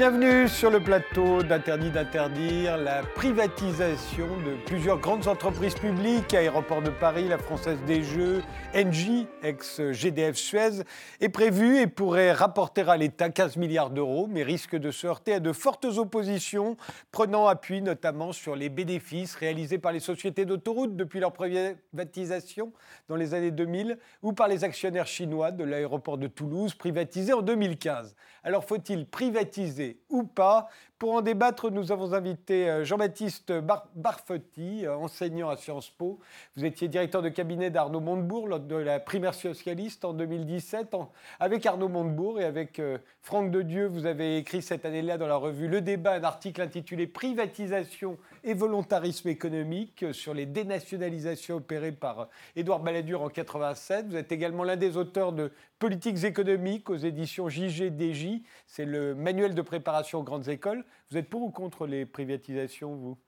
Bienvenue sur le plateau d'Interdit d'interdire la privatisation de plusieurs grandes entreprises publiques, Aéroport de Paris, la Française des Jeux, Engie, ex-GDF Suez, est prévue et pourrait rapporter à l'État 15 milliards d'euros, mais risque de se heurter à de fortes oppositions, prenant appui notamment sur les bénéfices réalisés par les sociétés d'autoroutes depuis leur privatisation dans les années 2000 ou par les actionnaires chinois de l'aéroport de Toulouse, privatisé en 2015. Alors faut-il privatiser ou pas pour en débattre, nous avons invité euh, Jean-Baptiste Barfotti, euh, enseignant à Sciences Po. Vous étiez directeur de cabinet d'Arnaud Montebourg lors de la primaire socialiste en 2017. Avec Arnaud Montebourg et avec euh, Franck de Dieu, vous avez écrit cette année-là dans la revue Le Débat un article intitulé Privatisation et volontarisme économique sur les dénationalisations opérées par Édouard Balladur en 87. Vous êtes également l'un des auteurs de Politiques économiques aux éditions JGDJ. C'est le manuel de préparation aux grandes écoles. Vous êtes pour ou contre les privatisations, vous?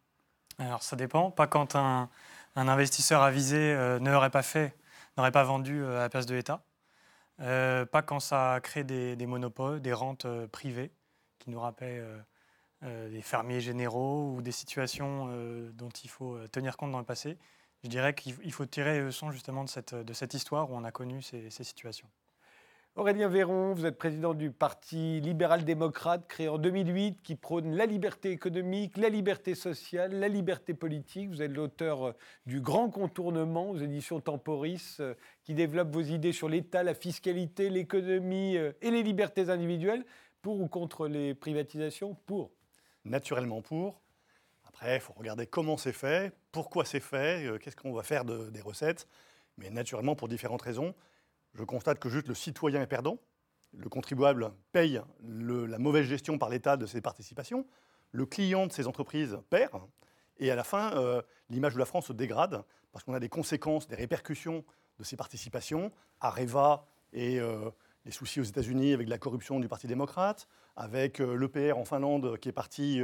Alors ça dépend. Pas quand un, investisseur avisé euh, n'aurait pas fait, n'aurait pas vendu euh, à la place de l'État. Euh, pas quand ça crée des, des monopoles, des rentes privées qui nous rappellent des fermiers généraux ou des situations dont il faut tenir compte dans le passé. Je dirais qu'il faut tirer le son justement de cette histoire où on a connu ces situations. Aurélien Véron, vous êtes président du Parti libéral-démocrate créé en 2008 qui prône la liberté économique, la liberté sociale, la liberté politique. Vous êtes l'auteur euh, du Grand Contournement aux éditions Temporis euh, qui développe vos idées sur l'État, la fiscalité, l'économie euh, et les libertés individuelles. Pour ou contre les privatisations Pour. Naturellement pour. Après, il faut regarder comment c'est fait, pourquoi c'est fait, qu'est-ce qu'on va faire des recettes. Mais naturellement pour différentes raisons je constate que juste le citoyen est perdant. Le contribuable paye la mauvaise gestion par l'État de ses participations. Le client de ces entreprises perd. Et à la fin, euh, l'image de la France se dégrade parce qu'on a des conséquences, des répercussions de ces participations. Areva et euh, les soucis aux États-Unis avec la corruption du Parti démocrate, avec euh, l'EPR en Finlande qui est parti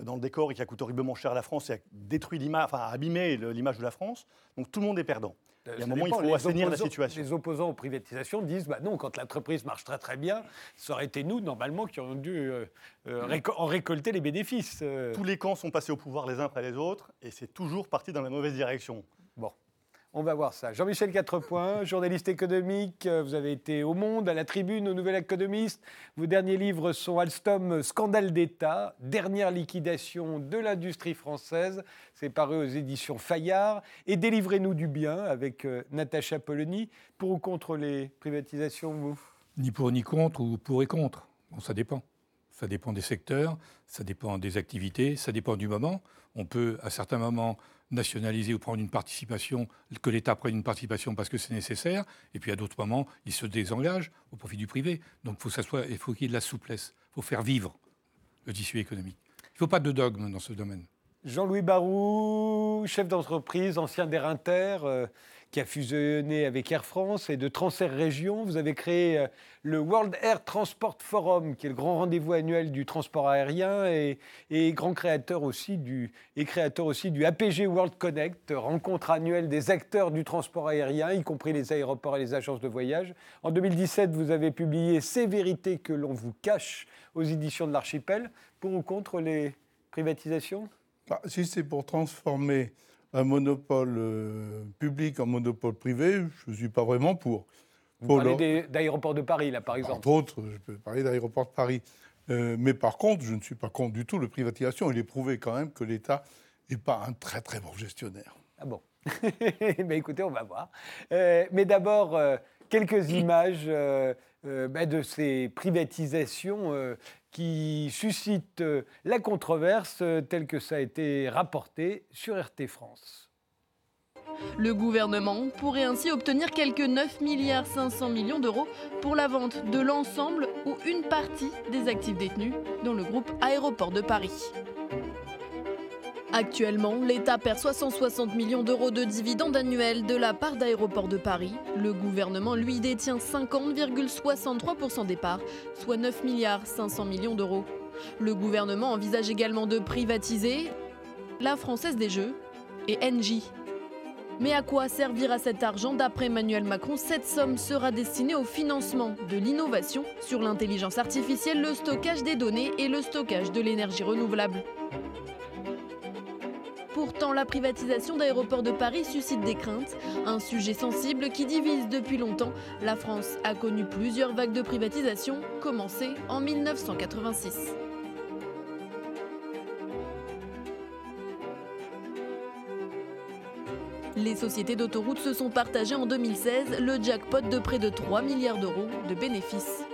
dans le décor et qui a coûté horriblement cher à la France et a détruit l'image, enfin abîmé l'image de la France. Donc tout le monde est perdant. Il y a un moment, il faut assainir la situation. Les opposants aux privatisations disent bah non, quand l'entreprise marche très très bien, ça aurait été nous, normalement, qui aurions dû euh, euh, en récolter les bénéfices. Euh. Tous les camps sont passés au pouvoir les uns après les autres, et c'est toujours parti dans la mauvaise direction. On va voir ça. Jean-Michel Quatrepoint, journaliste économique, euh, vous avez été au Monde, à la Tribune, au Nouvel Économiste. Vos derniers livres sont Alstom, Scandale d'État, dernière liquidation de l'industrie française. C'est paru aux éditions Fayard. Et Délivrez-nous du bien avec euh, Natacha Polony. Pour ou contre les privatisations, vous? Ni pour ni contre, ou pour et contre. Bon, ça dépend. Ça dépend des secteurs, ça dépend des activités, ça dépend du moment. On peut, à certains moments, nationaliser ou prendre une participation, que l'État prenne une participation parce que c'est nécessaire, et puis à d'autres moments, il se désengage au profit du privé. Donc il faut, il faut qu'il y ait de la souplesse, il faut faire vivre le tissu économique. Il ne faut pas de dogme dans ce domaine. Jean-Louis Barou, chef d'entreprise, ancien d'Erinter, euh, qui a fusionné avec Air France et de Transair Région. Vous avez créé euh, le World Air Transport Forum, qui est le grand rendez-vous annuel du transport aérien et, grand créateur aussi du, et créateur aussi du APG World Connect, rencontre annuelle des acteurs du transport aérien, y compris les aéroports et les agences de voyage. En 2017, vous avez publié Ces vérités que l'on vous cache aux éditions de l'Archipel. Pour ou contre les privatisations? Bah, Si c'est pour transformer un monopole euh, public en monopole privé, je ne suis pas vraiment pour. Vous parlez d'aéroports de Paris, là, par exemple Entre autres, je peux parler d'aéroports de Paris. Euh, mais par contre, je ne suis pas contre du tout de privatisation. Il est prouvé quand même que l'État n'est pas un très très bon gestionnaire. Ah bon? Mais Écoutez, on va voir. Euh, mais d'abord, quelques images bah, de ces privatisations qui suscite euh, la controverse euh, telle que ça a été rapporté sur RT France. Le gouvernement pourrait ainsi obtenir quelques 9 milliards 500 millions d'euros pour la vente de l'ensemble ou une partie des actifs détenus dans le groupe Aéroport de Paris. Actuellement, l'État perd 660 millions d'euros de dividendes annuels de la part d'Aéroports de Paris. Le gouvernement, lui, détient 50,63% des parts, soit 9 milliards 500 millions d'euros. Le gouvernement envisage également de privatiser la Française des Jeux et Engie. Mais à quoi servira cet argent D'après Emmanuel Macron, cette somme sera destinée au financement de l'innovation sur l'intelligence artificielle, le stockage des données et le stockage de l'énergie renouvelable. Pourtant, la privatisation d'aéroports de Paris suscite des craintes, un sujet sensible qui divise depuis longtemps. La France a connu plusieurs vagues de privatisation, commencées en 1986. Les sociétés d'autoroutes se sont partagées en 2016 le jackpot de près de 3 milliards d'euros de bénéfices.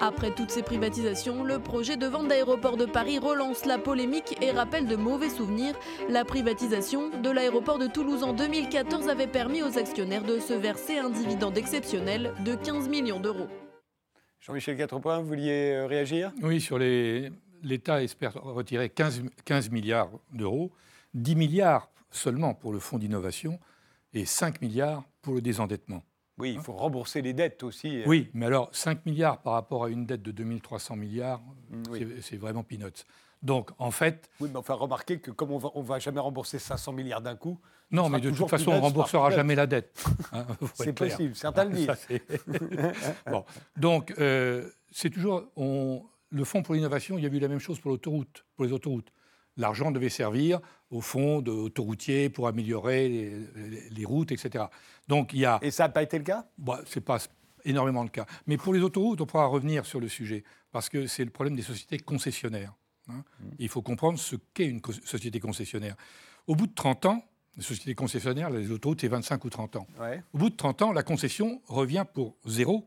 Après toutes ces privatisations, le projet de vente d'aéroport de Paris relance la polémique et rappelle de mauvais souvenirs. La privatisation de l'aéroport de Toulouse en 2014 avait permis aux actionnaires de se verser un dividende exceptionnel de 15 millions d'euros. Jean-Michel Quatrepoint, vous vouliez euh, réagir? Oui, sur les. L'État espère retirer 15, 15 milliards d'euros, 10 milliards seulement pour le fonds d'innovation et 5 milliards pour le désendettement. Oui, il faut rembourser les dettes aussi. Oui, mais alors 5 milliards par rapport à une dette de 2300 milliards, Mm, oui. c'est- vraiment peanuts. Donc, en fait, Oui, mais enfin, remarquez que comme on va, on va jamais rembourser 500 milliards d'un coup, non, mais de toute façon, on ne remboursera jamais la dette. hein, c'est possible, certains le disent. Bon. Donc, euh, c'est toujours. on- le fonds pour l'innovation, il y a eu la même chose pour l'autoroute, pour les autoroutes. L'argent devait servir au fonds d'autoroutiers pour améliorer les, les- les routes, etc. Donc, il y a. Et ça n'a pas été le cas? Bon, ce n'est pas énormément le cas. Mais pour les autoroutes, on pourra revenir sur le sujet, parce que c'est le problème des sociétés concessionnaires. hein. Il faut comprendre ce qu'est une co- société concessionnaire. Au bout de 30 ans, les sociétés concessionnaires, les autoroutes, c'est 25 ou 30 ans. ouais, Au bout de 30 ans, la concession revient pour zéro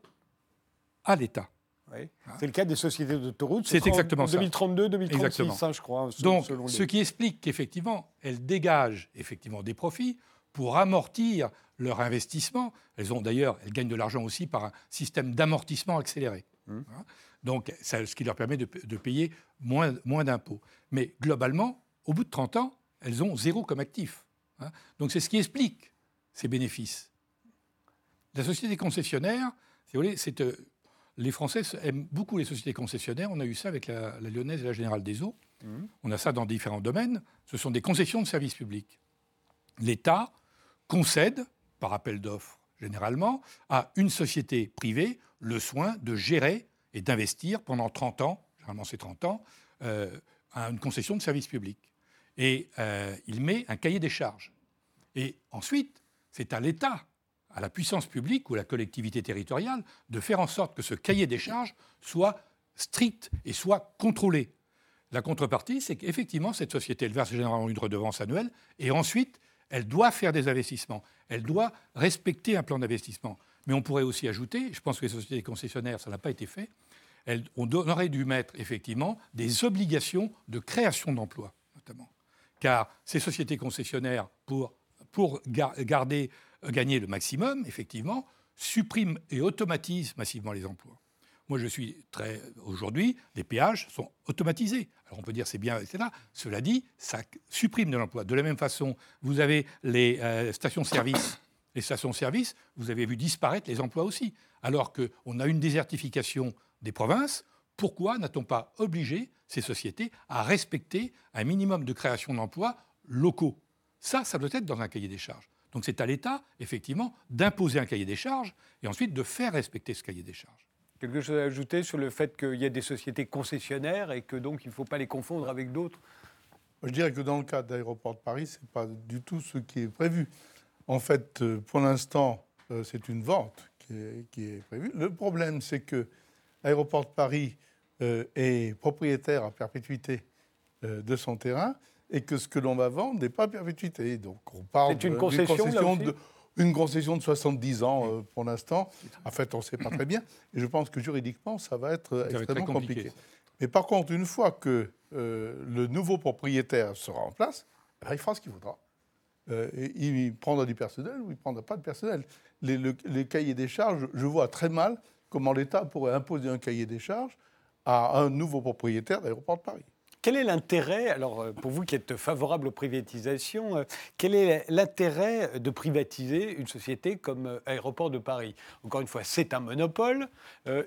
à l'État. Ouais. C'est le cas des sociétés d'autoroutes. ce C'est exactement en ça. 2032, 2036, Exactement. hein, je crois. Donc, selon les- ce qui explique qu'effectivement, elles dégagent effectivement des profits pour amortir leur investissement. Elles ont d'ailleurs, elles gagnent de l'argent aussi par un système d'amortissement accéléré. Hein? Donc, ça- ce qui leur permet de, de payer moins, moins d'impôts. Mais globalement, au bout de 30 ans, elles ont zéro comme actif. hein? Donc, c'est ce qui explique ces bénéfices. La société concessionnaire, si vous voulez, c'est, euh, les Français aiment beaucoup les sociétés concessionnaires. On a eu ça avec la, la Lyonnaise et la Générale des Eaux. On a ça dans différents domaines. Ce sont des concessions de services publics. L'État concède, par appel d'offres généralement, à une société privée le soin de gérer et d'investir pendant 30 ans, généralement c'est 30 ans, euh, à une concession de services publics. Et euh, il met un cahier des charges. Et ensuite, c'est à l'État, à la puissance publique ou à la collectivité territoriale, de faire en sorte que ce cahier des charges soit strict et soit contrôlé. La contrepartie, c'est qu'effectivement, cette société, elle verse généralement une redevance annuelle, et ensuite, elle doit faire des investissements. Elle doit respecter un plan d'investissement. Mais on pourrait aussi ajouter, je pense que les sociétés concessionnaires, ça n'a pas été fait, on aurait dû mettre effectivement des obligations de création d'emplois, notamment. Car ces sociétés concessionnaires, pour, pour gar- garder, gagner le maximum, effectivement, suppriment et automatisent massivement les emplois. Moi, je suis très. Aujourd'hui, les péages sont automatisés. Alors, on peut dire c'est bien, etc. Cela dit, ça supprime de l'emploi. De la même façon, vous avez les euh, stations-service. Les stations-service, vous avez vu disparaître les emplois aussi. Alors qu'on a une désertification des provinces, pourquoi n'a-t-on pas obligé ces sociétés à respecter un minimum de création d'emplois locaux? Ça, ça doit être dans un cahier des charges. Donc c'est à l'État, effectivement, d'imposer un cahier des charges et ensuite de faire respecter ce cahier des charges. Quelque chose à ajouter sur le fait qu'il y a des sociétés concessionnaires et que donc il ne faut pas les confondre avec d'autres? Je dirais que dans le cas d'Aéroport de Paris, ce n'est pas du tout ce qui est prévu. En fait, euh, pour l'instant, euh, c'est une vente qui est, qui est prévue. Le problème, c'est que Aéroport de Paris euh, est propriétaire à perpétuité de son terrain et que ce que l'on va vendre n'est pas à perpétuité. Donc, on parle concession, d'une aussi de, une concession de 70 ans euh, pour l'instant. En fait, on ne sait pas très bien. Et je pense que juridiquement, ça va être Ça va être extrêmement compliqué. compliqué. Mais par contre, une fois que euh, le nouveau propriétaire sera en place, eh ben, il fera ce qu'il voudra. Euh, il prendra du personnel ou il ne prendra pas de personnel. Les, le- les cahiers des charges, je vois très mal comment l'État pourrait imposer un cahier des charges à un nouveau propriétaire d'aéroport de Paris. Quel est l'intérêt, alors pour vous qui êtes favorable aux privatisations, quel est l'intérêt de privatiser une société comme Aéroport de Paris? Encore une fois, c'est un monopole.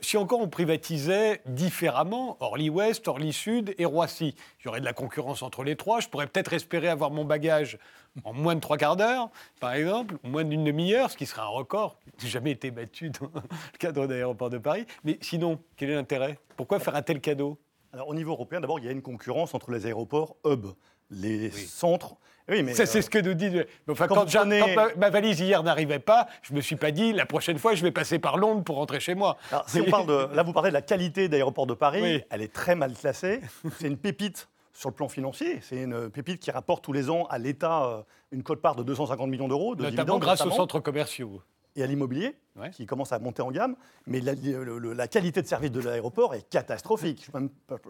si encore on privatisait différemment, Orly Ouest, Orly Sud et Roissy, il y aurait de la concurrence entre les trois. Je pourrais peut-être espérer avoir mon bagage en moins de trois quarts d'heure, par exemple, moins d'une demi-heure, ce qui serait un record qui n'a jamais été battu dans le cadre d'aéroport de Paris. Mais sinon, quel est l'intérêt? Pourquoi faire un tel cadeau? Alors, au niveau européen, d'abord, il y a une concurrence entre les aéroports hub, les centres. Oui, mais ça, c'est euh, ce que nous dit. Enfin, quand, quand, ma, valise hier n'arrivait pas, je me suis pas dit la prochaine fois je vais passer par Londres pour rentrer chez moi. si on parle de, là, vous parlez de la qualité d'aéroport de Paris. Elle est très mal classée. C'est une pépite sur le plan financier. C'est une pépite qui rapporte tous les ans à l'État euh, une cote-part de 250 millions d'euros. Notamment grâce aux centres commerciaux. Et à l'immobilier, qui commence à monter en gamme. Mais la, qualité de service de l'aéroport est catastrophique.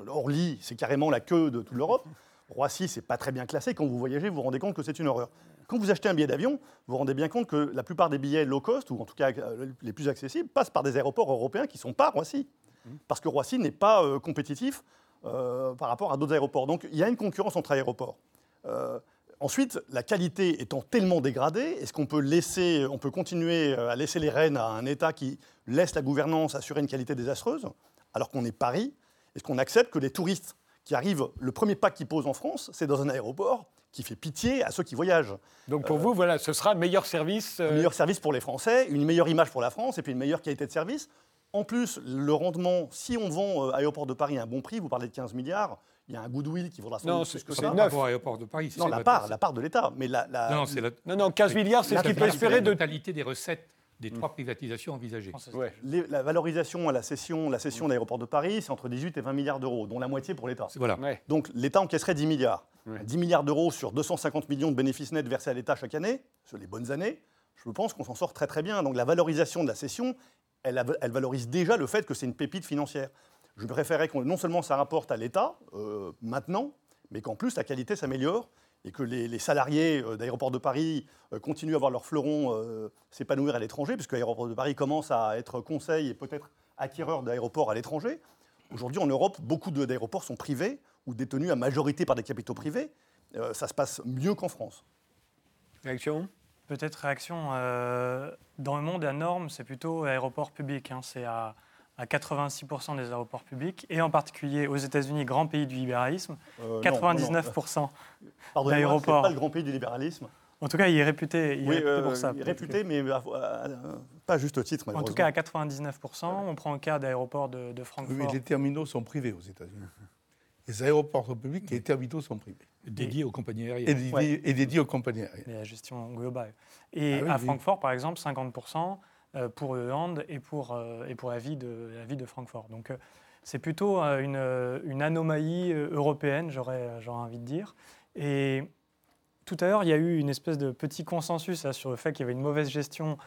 Orly, c'est carrément la queue de toute l'Europe. Roissy, c'est pas très bien classé. Quand vous voyagez, vous vous rendez compte que c'est une horreur. Quand vous achetez un billet d'avion, vous vous rendez bien compte que la plupart des billets low cost, ou en tout cas euh, les plus accessibles, passent par des aéroports européens qui ne sont pas Roissy. Mmh. Parce que Roissy n'est pas euh, compétitif euh, par rapport à d'autres aéroports. Donc il y a une concurrence entre aéroports. Euh, ensuite, la qualité étant tellement dégradée, est-ce qu'on peut laisser, on peut continuer euh, à laisser les rênes à un État qui laisse la gouvernance assurer une qualité désastreuse, alors qu'on est Paris Est-ce qu'on accepte que les touristes qui arrivent, le premier pas qu'ils posent en France, c'est dans un aéroport qui fait pitié à ceux qui voyagent? Donc pour vous, voilà, ce sera un meilleur service. Un meilleur service pour les Français, une meilleure image pour la France et puis une meilleure qualité de service. En plus, le rendement, si on vend euh, Aéroport de Paris à un bon prix, vous parlez de 15 milliards, il y a un goodwill qui vaudra sans plus que ça. Non, c'est Aéroport de Paris. Non, la part, la part de l'État. Mais la, Non, non, non, 15 milliards, c'est ce qu'il peut espérer de... La totalité des recettes des trois privatisations envisagées. la valorisation à la cession, la cession d'Aéroport de Paris, c'est entre 18 et 20 milliards d'euros, dont la moitié pour l'État. Voilà. Donc l'État encaisserait 10 milliards. 10 milliards d'euros sur 250 millions de bénéfices nets versés à l'État chaque année, sur les bonnes années, je pense qu'on s'en sort très très bien. Donc la valorisation de la cession elle, valorise déjà le fait que c'est une pépite financière. Je préférerais que non seulement ça rapporte à l'État euh, maintenant, mais qu'en plus la qualité s'améliore et que les, salariés euh, d'Aéroport de Paris euh, continuent à voir leur fleuron s'épanouir à l'étranger, puisque l'Aéroport de Paris commence à être conseil et peut-être acquéreur d'aéroports à l'étranger. Aujourd'hui, en Europe, beaucoup d'aéroports sont privés ou détenus à majorité par des capitaux privés. ça se passe mieux qu'en France. Réaction? Peut-être réaction. Euh, dans le monde, à norme, c'est plutôt aéroport public. Hein. c'est à, 86% des aéroports publics, et en particulier aux États-Unis, grand pays du libéralisme, 99% euh, d'aéroports. pas le grand pays du libéralisme. En tout cas, il est réputé, il est réputé pour ça. Il est réputé, mais euh, pas juste titre. En tout cas, à 99%. On prend le cas d'aéroports de, de Francfort. Oui, les terminaux sont privés aux États-Unis. Les aéroports publics et les terminaux sont privés. Dédiés aux compagnies aériennes. Et, dédiés, aux compagnies aériennes. Et la gestion globale. Et ah à Francfort, par exemple, 50% euh, pour le Land et pour, euh, et pour la, vie de, la vie de Francfort. Donc euh, c'est plutôt une, une, anomalie européenne, j'aurais envie de dire. Et tout à l'heure, il y a eu une espèce de petit consensus sur le fait qu'il y avait une mauvaise gestion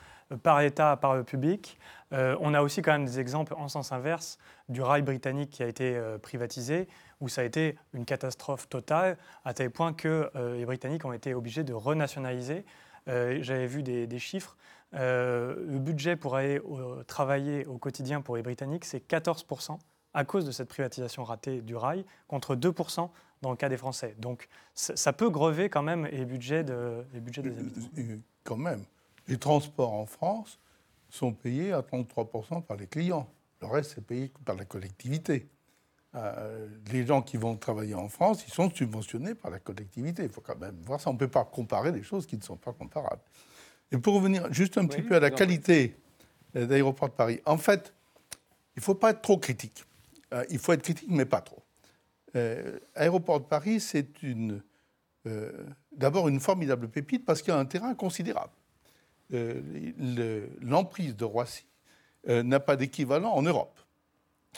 par l'État, par le public. on a aussi quand même des exemples en sens inverse du rail britannique qui a été privatisé où ça a été une catastrophe totale, à tel point que euh, les Britanniques ont été obligés de renationaliser. Euh, j'avais vu des, chiffres. Euh, le budget pour aller travailler au quotidien pour les Britanniques, c'est 14% à cause de cette privatisation ratée du rail, contre 2% dans le cas des Français. Donc ça peut grever quand même les budgets, de, les budgets des habitants. quand même. Les transports en France sont payés à 33% par les clients. Le reste, c'est payé par la collectivité. Euh, les gens qui vont travailler en France, ils sont subventionnés par la collectivité. Il faut quand même voir ça. On ne peut pas comparer des choses qui ne sont pas comparables. Et pour revenir juste un petit peu à la qualité euh, d'aéroport de Paris, en fait, il ne faut pas être trop critique. Euh, il faut être critique, mais pas trop. Aéroport de Paris, c'est d'abord une formidable pépite parce qu'il y a un terrain considérable. L'emprise de Roissy n'a pas d'équivalent en Europe.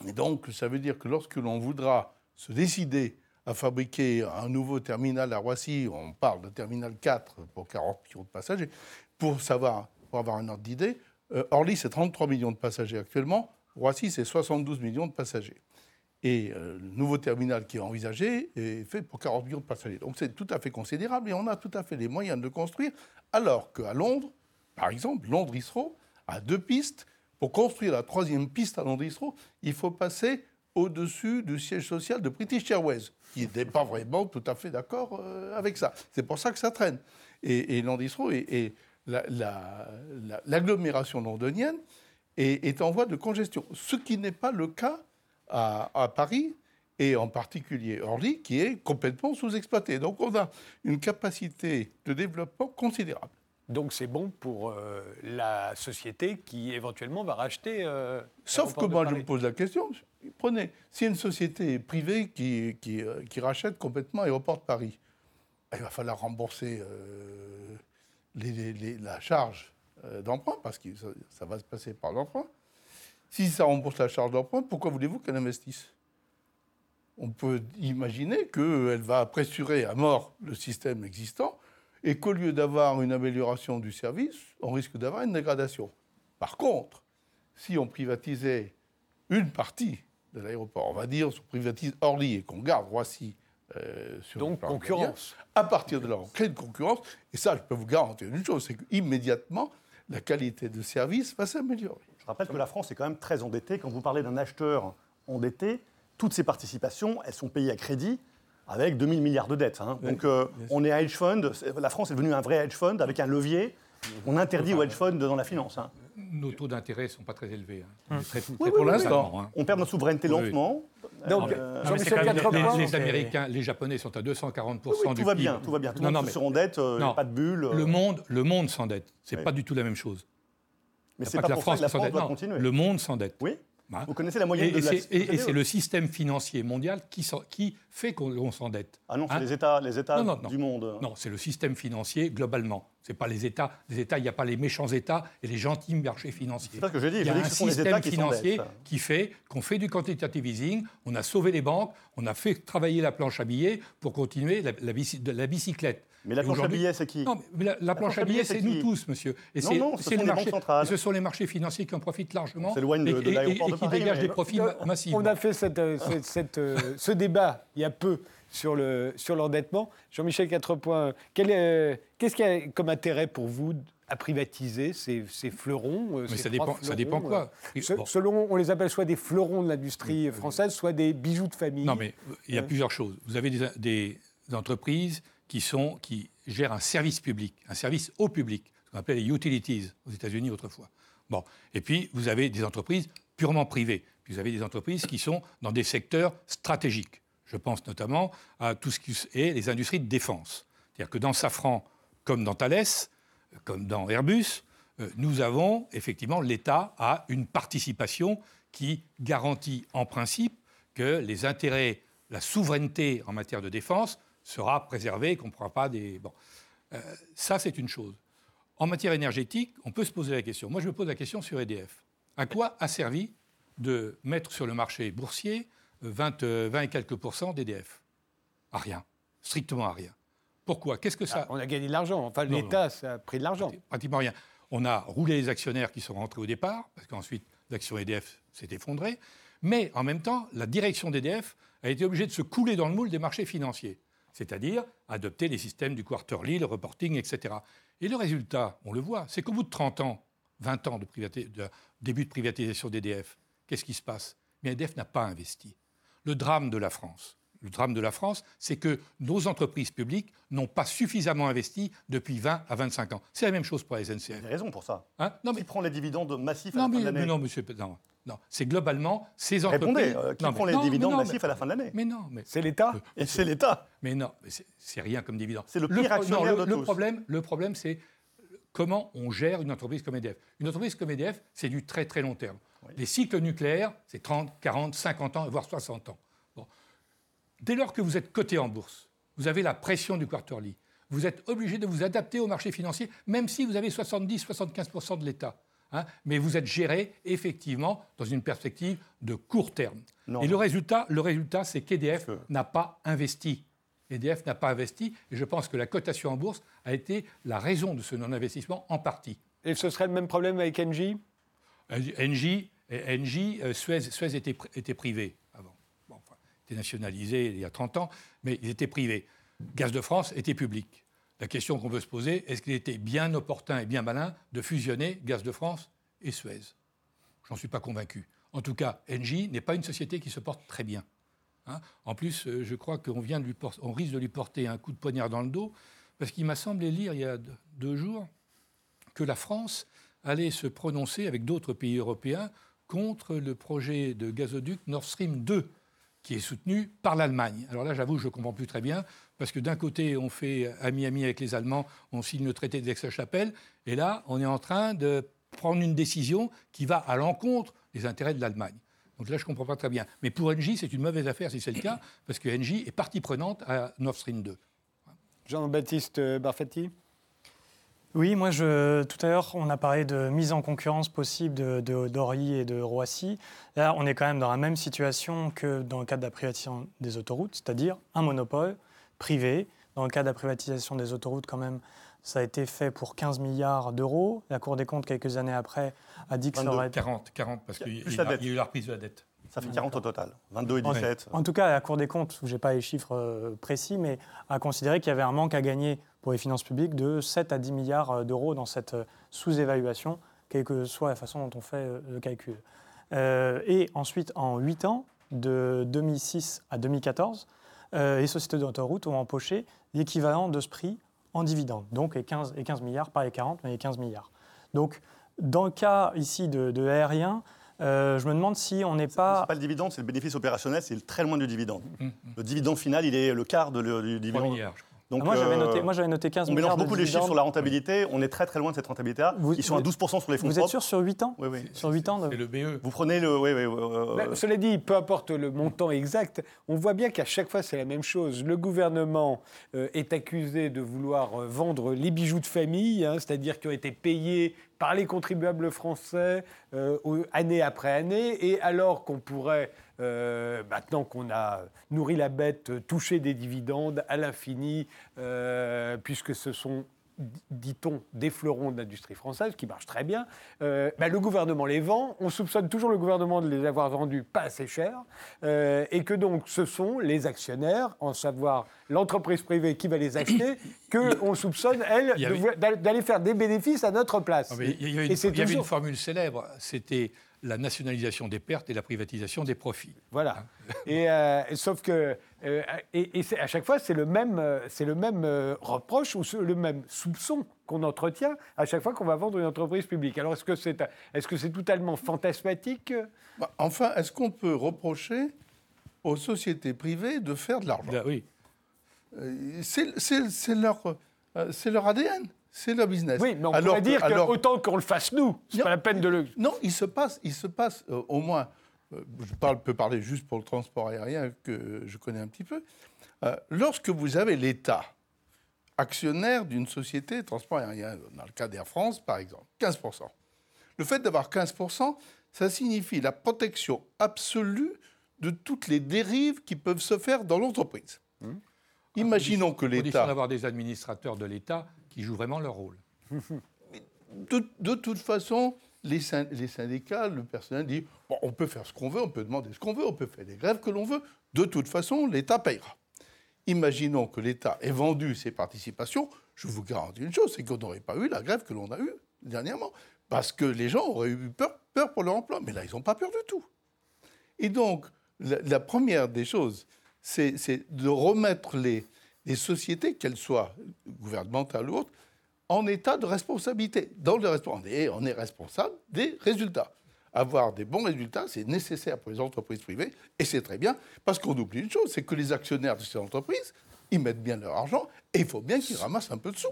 Et donc, ça veut dire que lorsque l'on voudra se décider à fabriquer un nouveau terminal à Roissy, on parle de terminal 4 pour 40 millions de passagers, pour savoir, pour avoir un ordre d'idée, euh, Orly, c'est 33 millions de passagers actuellement, Roissy, c'est 72 millions de passagers. Et euh, le nouveau terminal qui est envisagé est fait pour 40 millions de passagers. Donc c'est tout à fait considérable et on a tout à fait les moyens de le construire, alors qu'à Londres, par exemple, Londres-Heathrow a deux pistes pour construire la troisième piste à Londres-Heathrow, il faut passer au-dessus du siège social de British Airways, qui n'est pas vraiment tout à fait d'accord euh, avec ça. C'est pour ça que ça traîne. Et, et Landistro et, l'agglomération londonienne est, en voie de congestion, ce qui n'est pas le cas à, à Paris et en particulier Orly, qui est complètement sous-exploité. Donc on a une capacité de développement considérable. Donc c'est bon pour euh, la société qui éventuellement va racheter. Euh, Sauf que moi je me pose la question. Prenez, si une société privée qui, qui, euh, qui rachète complètement Aéroport de Paris, il va falloir rembourser la charge d'emprunt, parce que ça, ça, va se passer par l'emprunt. Si ça rembourse la charge d'emprunt, pourquoi voulez-vous qu'elle investisse? On peut imaginer qu'elle va pressurer à mort le système existant et qu'au lieu d'avoir une amélioration du service, on risque d'avoir une dégradation. Par contre, si on privatisait une partie de l'aéroport, on va dire, on privatise Orly et qu'on garde Roissy euh, sur Donc, concurrence. à partir de là, on crée une concurrence. Et ça, je peux vous garantir une chose, c'est qu'immédiatement, la qualité de service va s'améliorer. Je rappelle que la France est quand même très endettée. Quand vous parlez d'un acheteur endetté, toutes ses participations, elles sont payées à crédit avec 2000 milliards de dettes. Hein. Donc euh, on est hedge fund, la France est devenue un vrai hedge fund avec un levier. On interdit aux hedge funds dans la finance. Hein. Nos taux d'intérêt ne sont pas très élevés. Hein. pour l'instant. On perd notre souveraineté lentement. Donc, euh, les, Américains, les Japonais sont à 240 oui, tout va bien, tout va bien. Tout le monde se endette, euh, il n'y a pas de bulle. Le monde, le monde s'endette. C'est pas du tout la même chose. Mais c'est pas, pas, pour la France, ça que la France doit continuer. Le monde s'endette. Oui. Hein Vous connaissez la moyenne et, de la Et, c'est le système financier mondial qui, qui fait qu'on s'endette. Ah non, c'est hein les États, les États du monde. Non, c'est le système financier globalement. C'est pas les États. Les États, il n'y a pas les méchants États et les gentils marchés financiers. C'est pas ce que je dis. Il y a un système financier qui fait qu'on fait du quantitative easing, on a sauvé les banques, on a fait travailler la planche à billets pour continuer la, la bicyclette. Mais la planche à billets, c'est qui Non, mais la, planche, à billets, c'est nous tous, monsieur. Et non, non, ce sont les, marchés, centrales. Ce sont les marchés financiers qui en profitent largement. C'est loin de, de l'aéroport de, Paris. Et qui dégagent des profits massifs. On a fait cette, euh, cette, euh, ce débat il y a peu sur l'endettement. Sur Jean-Michel Quatrepoint, euh, qu'est-ce qu'il y a comme intérêt pour vous à privatiser ces, ces fleurons Mais ça dépend, ça dépend quoi Selon, on les appelle soit des fleurons de l'industrie française, soit des bijoux de famille. Non, mais il y a plusieurs choses. Vous avez des, des entreprises qui, sont, qui gèrent un service public, un service au public, ce qu'on appelait les utilities aux États-Unis autrefois. Bon. Et puis, vous avez des entreprises purement privées. Puis vous avez des entreprises qui sont dans des secteurs stratégiques. Je pense notamment à tout ce qui est les industries de défense. C'est-à-dire que dans Safran, comme dans Thales, comme dans Airbus, euh, nous avons effectivement l'État a une participation qui garantit en principe que les intérêts, la souveraineté en matière de défense sera préservé, qu'on ne pourra pas des... Bon. Euh, ça, c'est une chose. En matière énergétique, on peut se poser la question. Moi, je me pose la question sur EDF. À quoi a servi de mettre sur le marché boursier 20, euh, 20 et quelques pourcents d'EDF À rien. Strictement à rien. Pourquoi? Qu'est-ce que ça... Ah, on a gagné de l'argent. Enfin, l'État, ça a pris de l'argent. Pratiquement rien. On a roulé les actionnaires qui sont rentrés au départ, parce qu'ensuite, l'action EDF s'est effondrée. Mais en même temps, la direction d'EDF a été obligée de se couler dans le moule des marchés financiers c'est-à-dire adopter les systèmes du quarterly, le reporting, etc. Et le résultat, on le voit, c'est qu'au bout de 30 ans, 20 ans de, début de privatisation d'EDF, qu'est-ce qui se passe? Mais EDF n'a pas investi. Le drame de la France, le drame de la France, c'est que nos entreprises publiques n'ont pas suffisamment investi depuis 20 à 25 ans. C'est la même chose pour la SNCF. Vous avez raison pour ça. Hein? Non, mais... Qui prend les dividendes massifs à la fin de l'année Non, monsieur, non, non. c'est globalement ces entreprises... Répondez, euh, qui prend les dividendes massifs à la fin de l'année Mais non, mais... C'est l'État Et c'est l'État Mais non, c'est rien comme dividende. C'est le pire actionnaire de le tous. Problème, le problème, c'est comment on gère une entreprise comme EDF. Une entreprise comme EDF, c'est du très très long terme. Les cycles nucléaires, c'est 30, 40, 50 ans, voire 60 ans. Dès lors que vous êtes coté en bourse, vous avez la pression du quarterly. Vous êtes obligé de vous adapter au marché financier, même si vous avez 70-75% de l'État. Hein. mais vous êtes géré effectivement dans une perspective de court terme. et le résultat, le résultat c'est qu'EDF n'a pas investi. EDF n'a pas investi, et je pense que la cotation en bourse a été la raison de ce non-investissement en partie. Et ce serait le même problème avec Engie? Engie, Engie euh, Suez, Suez était, était privé nationalisés il y a 30 ans, mais ils étaient privés. Gaz de France était public. La question qu'on veut se poser, est-ce qu'il était bien opportun et bien malin de fusionner Gaz de France et Suez? J'en suis pas convaincu. En tout cas, Engie n'est pas une société qui se porte très bien. Hein. en plus, euh, je crois qu'on vient de lui on risque de lui porter un coup de poignard dans le dos, parce qu'il m'a semblé lire il y a deux jours que la France allait se prononcer avec d'autres pays européens contre le projet de gazoduc Nord Stream 2, qui est soutenu par l'Allemagne. Alors là, j'avoue, je ne comprends plus très bien, parce que d'un côté, on fait ami-ami avec les Allemands, on signe le traité d'Aix-la-Chapelle, et là, on est en train de prendre une décision qui va à l'encontre des intérêts de l'Allemagne. Donc là, je ne comprends pas très bien. Mais pour Engie, c'est une mauvaise affaire si c'est le cas, parce que Engie est partie prenante à Nord Stream 2. Jean-Baptiste Barfatti oui, moi, je, tout à l'heure, on a parlé de mise en concurrence possible de, d'Ory et de Roissy. Là, on est quand même dans la même situation que dans le cadre de la privatisation des autoroutes, c'est-à-dire un monopole privé. Dans le cas de la privatisation des autoroutes, quand même, ça a été fait pour 15 milliards d'euros. La Cour des comptes, quelques années après, a dit que ça aurait... 40, 40, parce qu'il y, a eu la reprise de la dette. Ça fait 40 au total, 22 et 17. En tout cas, la Cour des comptes, je n'ai pas les chiffres euh, précis, mais a considéré qu'il y avait un manque à gagner pour les finances publiques de 7 à 10 milliards euh, d'euros dans cette euh, sous-évaluation, quelle que soit la façon dont on fait le calcul. et ensuite, en 8 ans, de 2006 à 2014, les sociétés d'autoroute ont empoché l'équivalent de ce prix en dividendes, donc les 15, 15 milliards, pas les 40, mais les 15 milliards. Donc, dans le cas ici de, de aérien, euh, je me demande si on n'est pas. n'est pas le dividende, c'est le bénéfice opérationnel, c'est très loin du dividende. Mmh, mmh. Le dividende final, il est le quart de le, du dividende. Donc, moi, j'avais noté, euh, noté 15 on milliards. On mélange beaucoup les chiffres sur la rentabilité. On est très très loin de cette rentabilité-là. Ils sont à 12% sur les fonds Vous êtes sûr sur 8 ans Oui, oui. Sur 8 ans de... le BE. Vous prenez le. Oui, oui, euh... cela dit, peu importe le montant exact, on voit bien qu'à chaque fois, c'est la même chose. Le gouvernement euh, est accusé de vouloir vendre les bijoux de famille, hein, c'est-à-dire qui ont été payés par les contribuables français euh, année après année, et alors qu'on pourrait, euh, maintenant qu'on a nourri la bête, toucher des dividendes à l'infini, euh, puisque ce sont dit-on, des fleurons de l'industrie française, qui marchent très bien, euh, bah, le gouvernement les vend, on soupçonne toujours le gouvernement de les avoir vendus pas assez cher, euh, et que donc ce sont les actionnaires, en savoir l'entreprise privée qui va les acheter, qu'on soupçonne, elle, d'aller faire des bénéfices à notre place. Ah, il y, avait une formule célèbre, c'était la nationalisation des pertes et la privatisation des profits. Voilà. Hein et, euh, sauf que, euh, et, à chaque fois, c'est le même, euh, c'est le même reproche ou le même soupçon qu'on entretient à chaque fois qu'on va vendre une entreprise publique. Alors, est-ce que c'est est -ce c'est totalement fantasmatique? Bah, Enfin, est-ce qu'on peut reprocher aux sociétés privées de faire de l'argent? Bah Oui. C'est leur, leur ADN. C'est le business. Oui, mais on pourrait dire qu'autant qu'on le fasse nous, c'est pas la peine de le. Non, il se passe, il se passe euh, au moins. Euh, je parle, peux parler juste pour le transport aérien que je connais un petit peu. Euh, lorsque vous avez l'État actionnaire d'une société de transport aérien, dans le cas d'Air France par exemple, 15%. Le fait d'avoir 15%, ça signifie la protection absolue de toutes les dérives qui peuvent se faire dans l'entreprise. Mmh. Imaginons que l'État. d'avoir des administrateurs de l'État qui jouent vraiment leur rôle. De, toute façon, les, syndicats, le personnel dit on peut faire ce qu'on veut, on peut demander ce qu'on veut, on peut faire des grèves que l'on veut. De toute façon, l'État payera. Imaginons que l'État ait vendu ses participations. Je vous garantis une chose c'est qu'on n'aurait pas eu la grève que l'on a eue dernièrement. Parce que les gens auraient eu peur, peur pour leur emploi. Mais là, ils n'ont pas peur du tout. Et donc, la première des choses, c'est de remettre les, les sociétés, qu'elles soient gouvernementales ou autres, en état de responsabilité. Dans le on est responsable des résultats. Avoir des bons résultats, c'est nécessaire pour les entreprises privées, et c'est très bien, parce qu'on oublie une chose, c'est que les actionnaires de ces entreprises, ils mettent bien leur argent, et il faut bien qu'ils ramassent un peu de sous.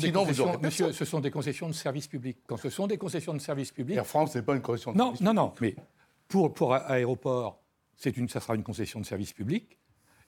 sinon, vous monsieur, ce sont des concessions de services publics. Quand ce sont des concessions de services publics... Air France n'est pas une concession de non, service non, Non, non, mais pour, pour aéroport, une, ça sera une concession de service public.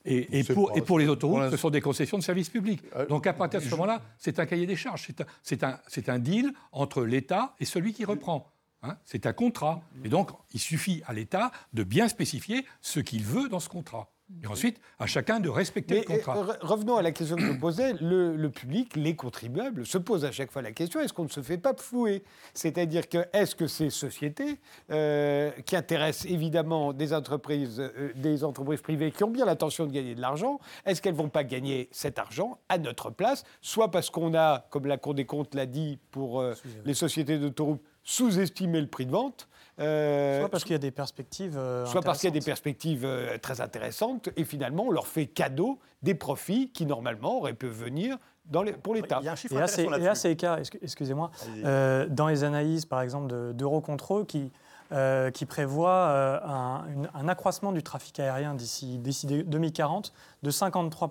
Et, pour, les autoroutes, ce sont des concessions de services publics. Euh, Donc à partir de ce moment-là, c'est un cahier des charges. C'est un, un, deal entre l'État et celui qui reprend. Hein. c'est un contrat. Et donc, il suffit à l'État de bien spécifier ce qu'il veut dans ce contrat. Et ensuite, à chacun de respecter le contrat. Euh, revenons à la question que je posais. Le, public, les contribuables, se posent à chaque fois la question est-ce qu'on ne se fait pas flouer C'est-à-dire que est-ce que ces sociétés, euh, qui intéressent évidemment des entreprises, euh, des entreprises privées qui ont bien l'intention de gagner de l'argent, est-ce qu'elles ne vont pas gagner cet argent à notre place Soit parce qu'on a, comme la Cour des comptes l'a dit pour les sociétés d'autoroute, sous-estimer le prix de vente. Euh, soit parce qu'il y a des perspectives. Euh, soit parce qu'il y a des perspectives euh, très intéressantes, et finalement, on leur fait cadeau des profits qui, normalement, auraient pu venir dans les, pour l'État. Il y a un chiffre et là, c'est cas, excusez-moi, dans les analyses, par exemple, d'Eurocontrol, qui, qui prévoit un, un, accroissement du trafic aérien d'ici 2040 de 53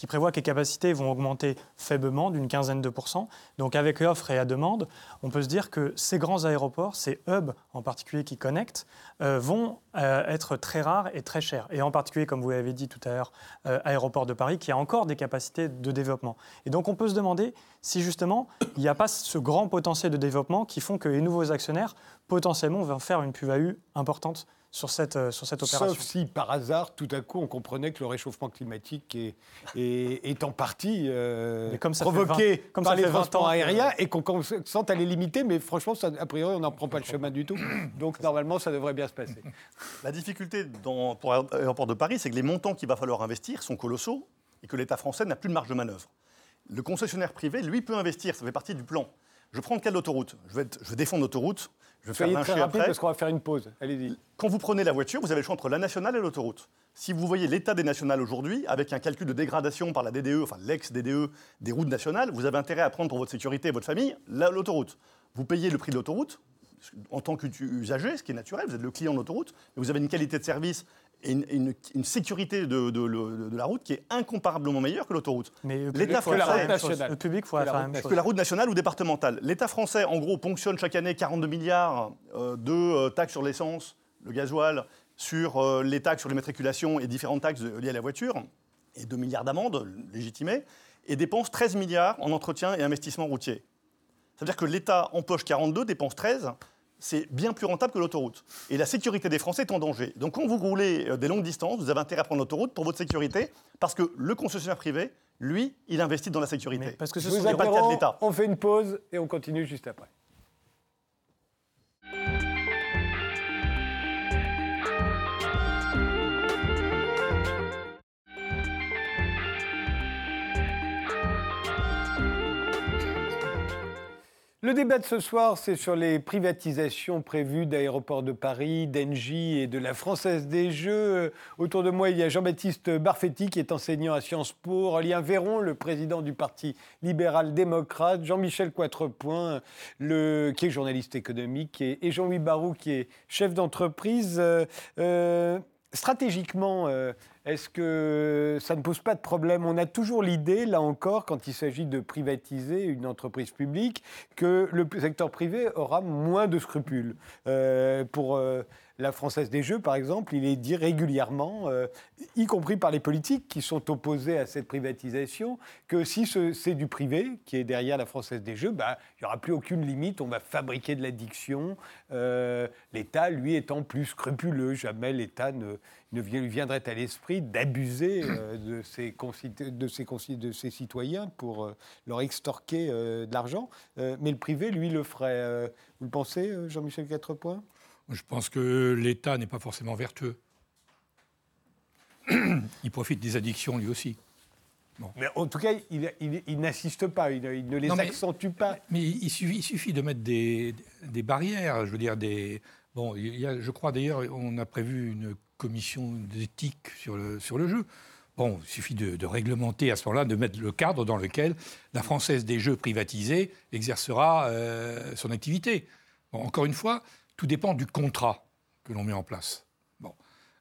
qui prévoit que les capacités vont augmenter faiblement d'une quinzaine de pourcents. Donc avec l'offre et la demande, on peut se dire que ces grands aéroports, ces hubs en particulier qui connectent, euh, vont euh, être très rares et très chers. Et en particulier, comme vous l'avez dit tout à l'heure, euh, Aéroport de Paris, qui a encore des capacités de développement. Et donc on peut se demander si justement il n'y a pas ce grand potentiel de développement qui font que les nouveaux actionnaires potentiellement vont faire une plus-value importante sur cette, euh, sur cette opération. Sauf si, par hasard, tout à coup, on comprenait que le réchauffement climatique est, est, en partie euh, comme provoqué comme par les transports aériens et qu'on consente à les limiter, mais franchement, ça, a priori, on n'en prend pas le chemin du tout. Donc, normalement, ça devrait bien se passer. La difficulté dans, pour l'aéroport de Paris, c'est que les montants qu'il va falloir investir sont colossaux et que l'État français n'a plus de marge de manœuvre. Le concessionnaire privé, lui, peut investir, ça fait partie du plan. Je prends le cas de l'autoroute. Je je vais défendre l'autoroute. Je vais faire très rapide parce qu'on va faire une pause. Allez-y. Quand vous prenez la voiture, vous avez le choix entre la nationale et l'autoroute. Si vous voyez l'état des nationales aujourd'hui, avec un calcul de dégradation par la DDE, enfin l'ex-DDE des routes nationales, vous avez intérêt à prendre pour votre sécurité et votre famille l'autoroute. Vous payez le prix de l'autoroute en tant qu'usager, ce qui est naturel, vous êtes le client de l'autoroute, mais vous avez une qualité de service et une, sécurité de, la route qui est incomparablement meilleure que l'autoroute. Mais l'État français, le public faut la, même chose. que la route nationale ou départementale. L'État français, en gros, ponctionne chaque année 42 milliards euh, de euh, taxes sur l'essence, le gasoil, sur euh, les taxes sur les matriculations et différentes taxes liées à la voiture, et 2 milliards d'amendes légitimées, et dépense 13 milliards en entretien et investissement routier. C'est-à-dire que l'État empoche 42, dépense 13, c'est bien plus rentable que l'autoroute. Et la sécurité des Français est en danger. Donc quand vous roulez euh, des longues distances, vous avez intérêt à prendre l'autoroute pour votre sécurité, parce que le concessionnaire privé, lui, il investit dans la sécurité. parce que ce n'est pas le cas de l'État. On fait une pause et on continue juste après. Le débat de ce soir, c'est sur les privatisations prévues d'Aéroports de Paris, d'Engie et de la Française des Jeux. Autour de moi, il y a Jean-Baptiste Barfetti, qui est enseignant à Sciences Po, Aurélien Véron, le président du Parti libéral-démocrate, Jean-Michel Quatrepoint, qui est journaliste économique, et, Jean-Louis Barou, qui est chef d'entreprise. Euh, euh, stratégiquement, euh, est-ce que ça ne pose pas de problème? On a toujours l'idée, là encore, quand il s'agit de privatiser une entreprise publique, que le secteur privé aura moins de scrupules. Euh, pour euh, la Française des Jeux, par exemple, il est dit régulièrement, euh, y compris par les politiques qui sont opposés à cette privatisation, que si c'est du privé qui est derrière la Française des Jeux, bah, il n'y aura plus aucune limite, on va fabriquer de l'addiction. L'État, lui, étant plus scrupuleux, jamais l'État ne lui viendrait à l'esprit d'abuser euh, de, ses, de, ses, citoyens pour euh, leur extorquer euh, de l'argent. mais le privé, lui, le ferait. vous le pensez, Jean-Michel Quatrepoint Je pense que l'État n'est pas forcément vertueux. il profite des addictions, lui aussi. Mais en tout cas, il, n'assiste pas, il, ne les accentue pas. Mais il suffit, il suffit de mettre des, des, barrières, je veux dire, des... Bon, il y a, je crois d'ailleurs, on a prévu une commission d'éthique sur le, sur le jeu. Bon, il suffit de, réglementer à ce moment-là, de mettre le cadre dans lequel la Française des Jeux privatisés exercera euh, son activité. encore une fois, tout dépend du contrat que l'on met en place. Bon.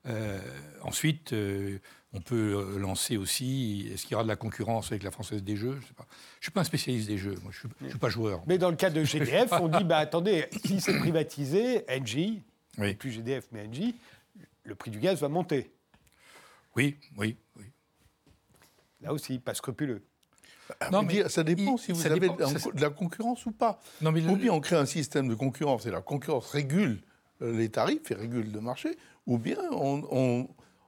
Euh, ensuite, euh, on peut lancer aussi, est-ce qu'il y aura de la concurrence avec la Française des Jeux? Je ne suis pas un spécialiste des jeux, moi, je ne suis, pas joueur. Mais dans le cas de GDF, on dit, bah, attendez, si c'est privatisé, Engie, plus GDF mais Engie, le prix du gaz va monter. Oui, oui, oui. Là aussi, pas scrupuleux. Non, mais ça dépend si vous avez de la concurrence ou pas. Non, mais ou bien on crée un système de concurrence et la concurrence régule euh, les tarifs et régule le marché, ou bien on,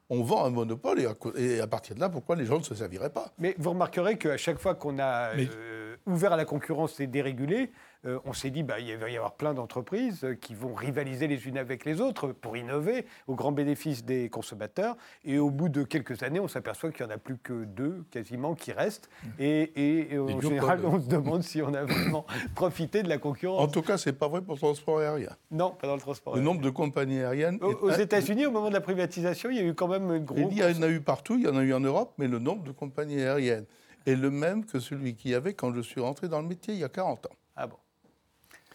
vend un monopole et à, partir de là, pourquoi les gens ne se serviraient pas? Mais vous remarquerez qu'à chaque fois qu'on a euh, ouvert à la concurrence et dérégulé, euh, on s'est dit bah, il va y avoir plein d'entreprises qui vont rivaliser les unes avec les autres pour innover au grand bénéfice des consommateurs. Et au bout de quelques années, on s'aperçoit qu'il n'y en a plus que deux quasiment qui restent. Et, et, en général, on se demande si on a vraiment profité de la concurrence. En tout cas, ce n'est pas vrai pour le transport aérien. Non, pas dans le transport aérien. Le nombre de compagnies aériennes. Aux, États-Unis, au moment de la privatisation, il y a eu quand même une grosse. Il y en a eu partout, il y en a eu en Europe, mais le nombre de compagnies aériennes est le même que celui qu'il y avait quand je suis rentré dans le métier il y a 40 ans. Ah bon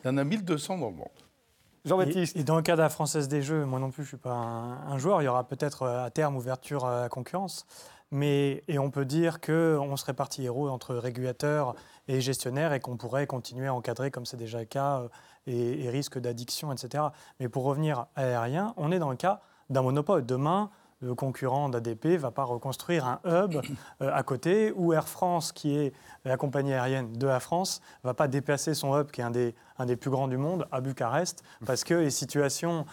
il y en a 1200 dans le monde. Jean-Baptiste. Et, dans le cas de la Française des Jeux, moi non plus, je ne suis pas un, joueur. Il y aura peut-être euh, à terme ouverture à la concurrence. Mais, et on peut dire qu'on serait parti héros entre régulateurs et gestionnaires et qu'on pourrait continuer à encadrer, comme c'est déjà le cas, euh, et, et risque d'addiction, etc. Mais pour revenir à l'aérien, on est dans le cas d'un monopole. Demain, le concurrent d'ADP ne va pas reconstruire un hub euh, à côté, ou Air France, qui est la compagnie aérienne de la France, ne va pas déplacer son hub, qui est un des, un des plus grands du monde, à Bucarest, parce que la situation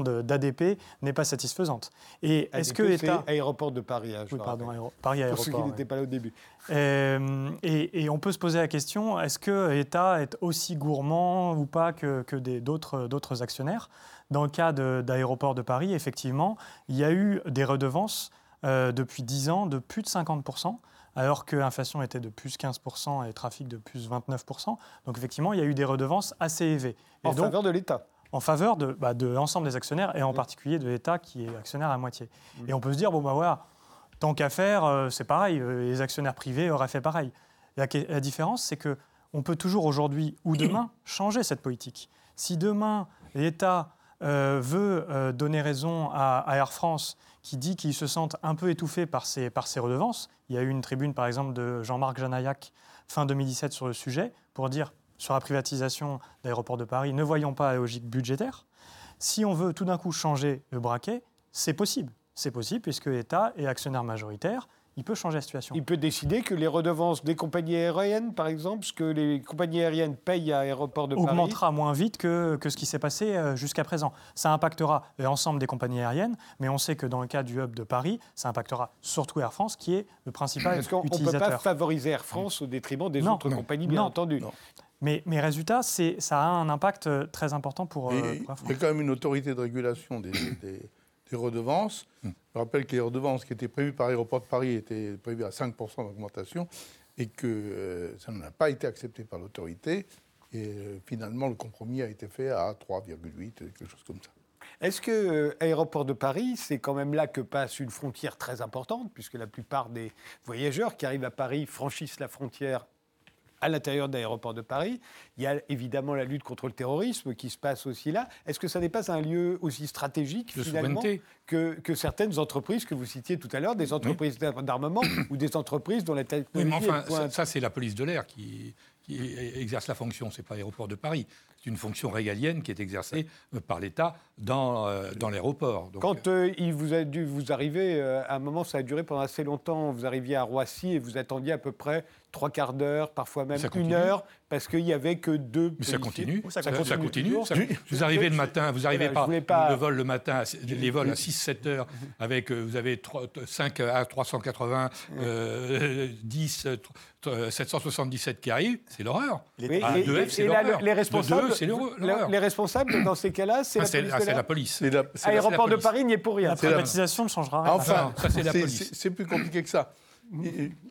d'ADP n'est pas satisfaisante. Et est-ce que aéroport de Paris, hein, oui, pardon, Paris Aéroport. Pour ceux qui n'étaient pas là au début. Euh, et, on peut se poser la question, est-ce que l'État est aussi gourmand ou pas que, que d'autres actionnaires? Dans le cas d'aéroports de, Paris, effectivement, il y a eu des redevances euh, depuis 10 ans de plus de 50%, alors que l'inflation était de plus 15% et le trafic de plus 29%. Donc effectivement, il y a eu des redevances assez élevées. en faveur de l'État en faveur de, bah, de l'ensemble des actionnaires et en particulier de l'État qui est actionnaire à moitié. Mm. Et on peut se dire, bon, bah voilà, tant qu'à faire, euh, c'est pareil, euh, les actionnaires privés auraient fait pareil. La, la différence, c'est qu'on peut toujours aujourd'hui ou demain changer cette politique. Si demain, l'État veut euh, donner raison à, Air France qui dit qu'ils se sentent un peu étouffés par ces, par ces redevances. Il y a eu une tribune, par exemple, de Jean-Marc Janaillac fin 2017 sur le sujet pour dire sur la privatisation d'aéroports de Paris, ne voyons pas la logique budgétaire. Si on veut tout d'un coup changer le braquet, c'est possible. C'est possible puisque l'État est actionnaire majoritaire il peut changer la situation. Il peut décider que les redevances des compagnies aériennes, par exemple, ce que les compagnies aériennes payent à l'aéroport de Paris... Augmentera moins vite que, que ce qui s'est passé euh, jusqu'à présent. Ça impactera l'ensemble des compagnies aériennes, mais on sait que dans le cas du hub de Paris, ça impactera surtout Air France, qui est le principal utilisateur. Parce qu'on ne peut pas favoriser Air France au détriment des autres compagnies, bien entendu. Mais, mais résultat, ça a un impact euh, très important pour, euh, pour Il y a quand même une autorité de régulation des les redevances. Hmm. Je rappelle que les redevances qui étaient prévues par l'aéroport de Paris étaient prévues à 5% d'augmentation et que euh, ça n'a pas été accepté par l'autorité. Et euh, finalement, le compromis a été fait à 3,8, quelque chose comme ça. Est-ce que euh, aéroport de Paris, c'est quand même là que passe une frontière très importante, puisque la plupart des voyageurs qui arrivent à Paris franchissent la frontière à l'intérieur de l'aéroport de Paris. Il y a évidemment la lutte contre le terrorisme qui se passe aussi là. Est-ce que ça n'est pas un lieu aussi stratégique finalement que, que, certaines entreprises que vous citiez tout à l'heure, des entreprises d'armement ou des entreprises dont la technologie oui, mais enfin, ça, c'est la police de l'air qui, qui exerce la fonction, ce n'est pas l'aéroport de Paris. C'est une fonction régalienne qui est exercée euh, par l'État dans, euh, dans l'aéroport. Quand euh, il vous a dû vous arriver, à un moment, ça a duré pendant assez longtemps, vous arriviez à Roissy et vous attendiez à peu près trois quarts d'heure, parfois même une heure, parce qu'il n'y avait que deux. Mais ça continue. Ça, continue. vous arrivez le matin, vous n'arrivez pas, le vol le matin, les vols à 6-7 heures, avec vous avez 3, 5 à 380, 10, 777 qui arrivent, c'est l'horreur. Et, ah, les responsables, les responsables dans ces cas-là, c'est la, police. Aéroport de Paris n'y est pour rien. La privatisation ne changera rien. Enfin, c'est plus compliqué que ça.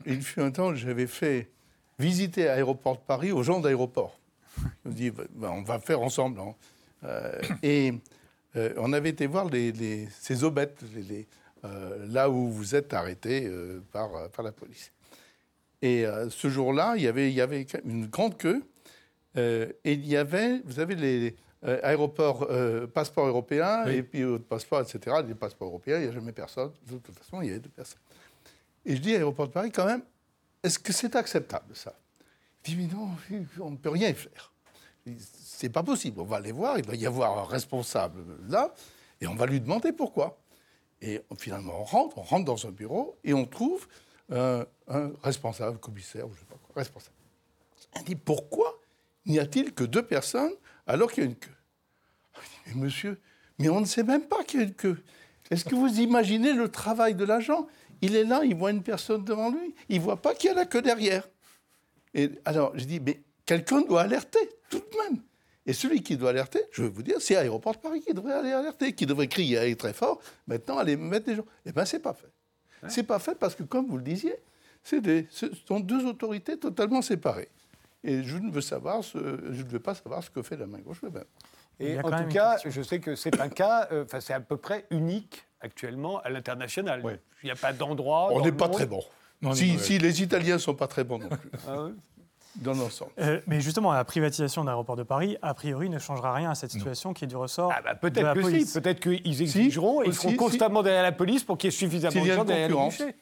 Il, fut un temps, j'avais fait visiter Aéroport de Paris aux gens d'aéroport. Je me dis, ben, on va faire ensemble. Hein. Euh, et euh, on avait été voir les, ces aubettes, euh, là où vous êtes arrêté par, par la police. Et ce jour-là, il y avait, il y avait une grande queue. et il y avait, vous savez, les aéroports, passeports européens, et puis autres passeports, etc. Les passeports européens, il n'y a jamais personne. De toute façon, il y avait deux personnes. Et je dis à l'aéroport de Paris, quand même, est-ce que c'est acceptable, ça? Il dit, mais non, on ne peut rien faire. C'est pas possible. On va aller voir, il va y avoir un responsable là, et on va lui demander pourquoi. Et finalement, on rentre, on rentre dans un bureau, et on trouve un responsable, commissaire, ou je sais pas quoi, responsable. Il dit, pourquoi n'y a-t-il que deux personnes alors qu'il y a une queue? Mais monsieur, mais on ne sait même pas qu'il y a une queue. Est-ce que vous imaginez le travail de l'agent? Il est là, il voit une personne devant lui, il ne voit pas qu'il y a la queue derrière. Et alors, je dis, mais quelqu'un doit alerter, tout de même. Et celui qui doit alerter, je vais vous dire, c'est Aéroport de Paris qui devrait aller alerter, qui devrait crier très fort, maintenant aller mettre des gens. Eh bien, c'est pas fait. C'est pas fait parce que, comme vous le disiez, des, ce sont deux autorités totalement séparées. Et je ne veux, savoir ce, je ne veux pas savoir ce que fait la main gauche. Et en tout cas, je sais que c'est un cas, euh, enfin c'est à peu près unique actuellement à l'international. Il n'y a pas d'endroit. On n'est pas très bon. si, si, les Italiens ne sont pas très bons non plus. ah dans l'ensemble. Euh, mais justement, la privatisation de l'aéroport de Paris, a priori, ne changera rien à cette situation qui est du ressort ah bah, peut-être que Si. Peut-être qu'ils exigeront et ils seront constamment derrière la police pour qu'il y ait suffisamment de gens derrière les guichets.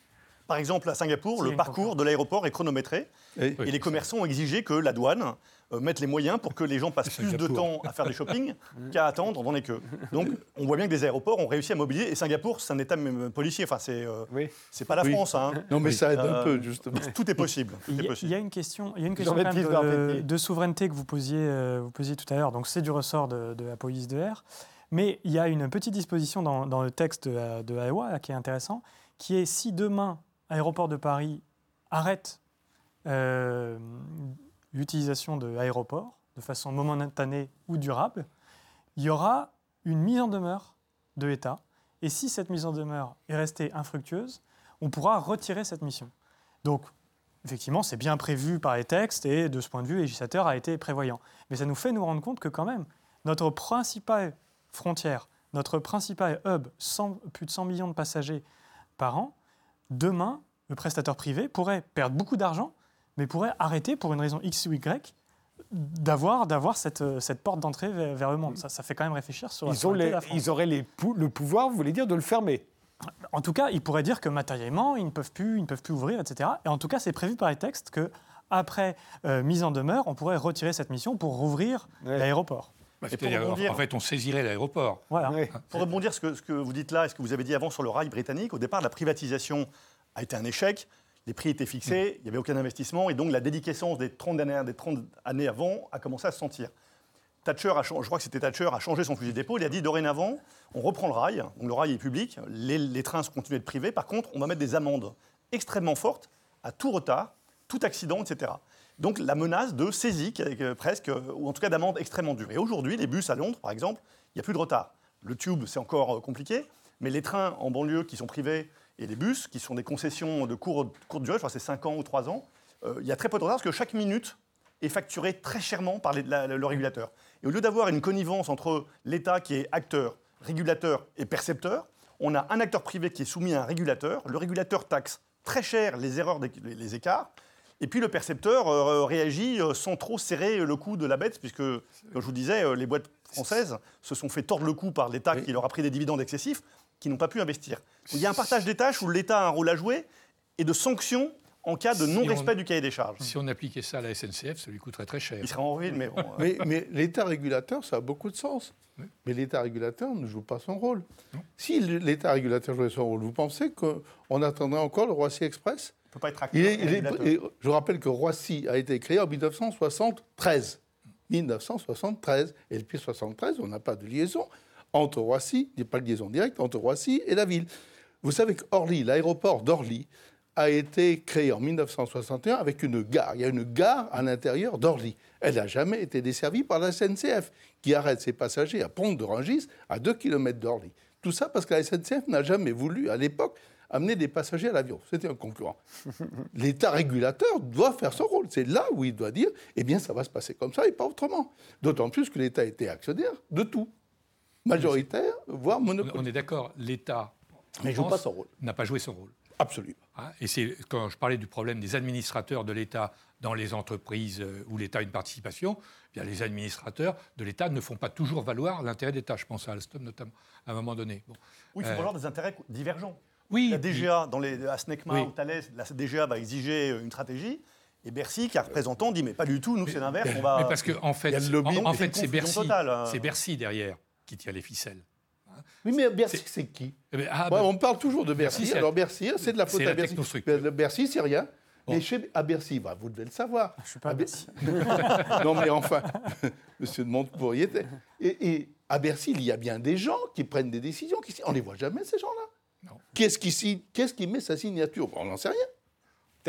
Par exemple, à Singapour, le parcours de l'aéroport est chronométré et les commerçants ont exigé que la douane euh, mette les moyens pour que les gens passent plus de temps à faire du shopping qu'à attendre dans les queues. Donc, on voit bien que des aéroports ont réussi à mobiliser. Et Singapour, c'est un État policier. Enfin, c'est euh, c'est pas la France. Hein. Non, mais ça aide un euh, peu, justement. Tout est possible. Il y, a une question, il y a une question de, souveraineté que vous posiez, vous posiez tout à l'heure. Donc, c'est du ressort de, la police de l'air. Mais il y a une petite disposition dans, dans le texte de, de AEWA qui est intéressant, qui est si demain Aéroport de Paris arrête euh, l'utilisation de l'aéroport de façon momentanée ou durable, il y aura une mise en demeure de l'État. Et si cette mise en demeure est restée infructueuse, on pourra retirer cette mission. Donc, effectivement, c'est bien prévu par les textes et de ce point de vue, le législateur a été prévoyant. Mais ça nous fait nous rendre compte que quand même, notre principale frontière, notre principal hub, plus de 100 millions de passagers par an, demain, le prestataire privé pourrait perdre beaucoup d'argent, mais pourrait arrêter pour une raison X ou Y d'avoir d'avoir cette, cette porte d'entrée vers, le monde. Ça, ça fait quand même réfléchir sur ils la ont Ils auraient les, le pouvoir, vous voulez dire, de le fermer En tout cas, ils pourraient dire que matériellement, ils ne peuvent plus, ils ne peuvent plus ouvrir, etc. Et en tout cas, c'est prévu par les textes que après euh, mise en demeure, on pourrait retirer cette mission pour rouvrir l'aéroport. Bah, en fait, on saisirait l'aéroport. Voilà. Pour rebondir ce que, ce que vous dites là, et ce que vous avez dit avant sur le rail britannique, au départ, la privatisation a été un échec. Les prix étaient fixés, il n'y avait aucun investissement, et donc la dédication des 30 années, des 30 années avant a commencé à se sentir. Thatcher, a, je crois que c'était Thatcher, a changé son fusil d'épaule. Il a dit dorénavant, on reprend le rail. Donc le rail est public, les, trains continuent d'être privés. Par contre, on va mettre des amendes extrêmement fortes à tout retard, tout accident, etc. Donc la menace de saisie, presque, ou en tout cas d'amende extrêmement dure. Et aujourd'hui, les bus à Londres, par exemple, il n'y a plus de retard. Le tube, c'est encore euh, compliqué, mais les trains en banlieue qui sont privés et les bus, qui sont des concessions de courte, durée, je crois que c'est 5 ans ou 3 ans, euh, il y a très peu de retard parce que chaque minute est facturée très chèrement par le régulateur. Et au lieu d'avoir une connivence entre l'État qui est acteur, régulateur et percepteur, on a un acteur privé qui est soumis à un régulateur. Le régulateur taxe très cher les erreurs, les écarts. Et puis le percepteur euh, réagit euh, sans trop serrer le cou de la bête, puisque, comme je vous disais, les boîtes françaises se sont fait tordre le cou par l'État qui leur a pris des dividendes excessifs qui n'ont pas pu investir. Il y a un partage des tâches où l'État a un rôle à jouer et de sanctions en cas de non-respect du cahier des charges. Si on appliquait ça à la SNCF, ça lui coûterait très cher. Il serait en ruine, mais bon. mais, l'État régulateur, ça a beaucoup de sens. Mais l'État régulateur ne joue pas son rôle. Si l'État régulateur jouait son rôle, vous pensez qu'on attendrait encore le Roissy Express? Il ne peut pas être acteur. Je rappelle que Roissy a été créé en 1973. 1973. Et depuis 1973, on n'a pas de liaison entre Roissy, il n'y a pas de liaison directe entre Roissy et la ville. Vous savez qu'Orly, l'aéroport d'Orly, a été créé en 1961 avec une gare. Il y a une gare à l'intérieur d'Orly. Elle n'a jamais été desservie par la SNCF, qui arrête ses passagers à Pont de Rungis, à 2 km d'Orly. Tout ça parce que la SNCF n'a jamais voulu, à l'époque, amener des passagers à l'avion. C'était un concurrent. L'État régulateur doit faire son rôle. C'est là où il doit dire, eh bien, ça va se passer comme ça et pas autrement. D'autant plus que l'État était actionnaire de tout majoritaire, voire monopole. On est d'accord, l'État n'a pas joué son rôle. Absolument. Hein, et c'est quand je parlais du problème des administrateurs de l'État dans les entreprises euh, où l'État a une participation, eh bien les administrateurs de l'État ne font pas toujours valoir l'intérêt d'État. Je pense à Alstom notamment, à un moment donné. Oui, il faut euh, valoir des intérêts divergents. Oui. La DGA, dans les, à SNECMA ou Thales, la DGA va exiger une stratégie. Et Bercy, qui est représentant, dit mais pas du tout, nous c'est l'inverse. On va... Mais parce qu'en en fait, en, fait c'est Bercy, hein. c'est Bercy derrière qui tient les ficelles. Hein. Oui, mais Bercy, c'est qui eh ben, ah, ben, On parle toujours de Bercy. Alors Bercy, c'est de la faute à Bercy. Bercy, c'est rien. Mais chez, à Bercy, bah, vous devez le savoir. Je ne suis pas à Bercy. non, mais enfin, Monsieur de Montebourg était. Et, et, à Bercy, il y a bien des gens qui prennent des décisions. Qui, on ne les voit jamais, ces gens-là. Qu'est-ce qui, qui met sa signature? On n'en sait rien.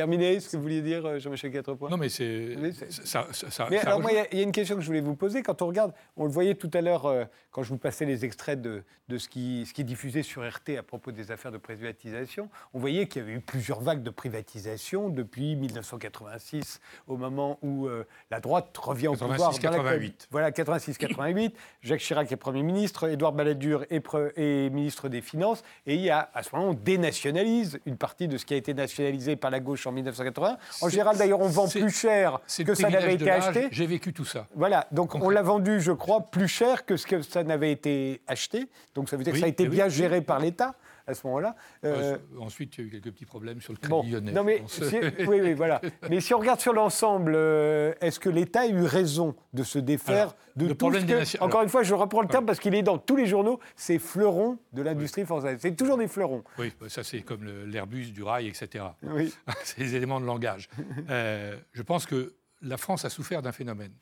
Terminé ce que vous vouliez dire, euh, Jean-Michel Quatrepoint Non, mais c'est. Ça, ça- ça- Mais alors, moi, il y a- il y, a une question que je voulais vous poser. Quand on regarde, on le voyait tout à l'heure euh, quand je vous passais les extraits de, de ce, qui, ce qui est diffusé sur RT à propos des affaires de privatisation, on voyait qu'il y avait eu plusieurs vagues de privatisation depuis 1986, au moment où euh, la droite revient au pouvoir. dans la- 86-88. Voilà, 86-88. Jacques Chirac est Premier ministre, Édouard Balladur est, pre- est ministre des Finances. Et il y a, à ce moment, on dénationalise une partie de ce qui a été nationalisé par la gauche en 1980. En général, d'ailleurs, on vend plus cher que ça n'avait été acheté. J'ai vécu tout ça. Voilà, donc on l'a vendu, je crois, plus cher que ce que ça n'avait été acheté. Donc ça veut dire Oui, que ça a été oui, bien oui. géré par l'État à ce moment-là. Euh, Euh, ensuite, il y a eu quelques petits problèmes sur le bon, crédit lyonnais. non mais si- oui, oui, voilà. Mais si on regarde sur l'ensemble, euh, est-ce que l'État a eu raison de se défaire Alors, de le tout problème ce des que, nation- Encore alors- une fois, je reprends le terme parce qu'il est dans tous les journaux, c'est fleurons de l'industrie française. C'est toujours des fleurons. Oui, bah, ça c'est comme l'Airbus, du rail, etc. Oui. c'est les éléments de langage. Euh, je pense que la France a souffert d'un phénomène.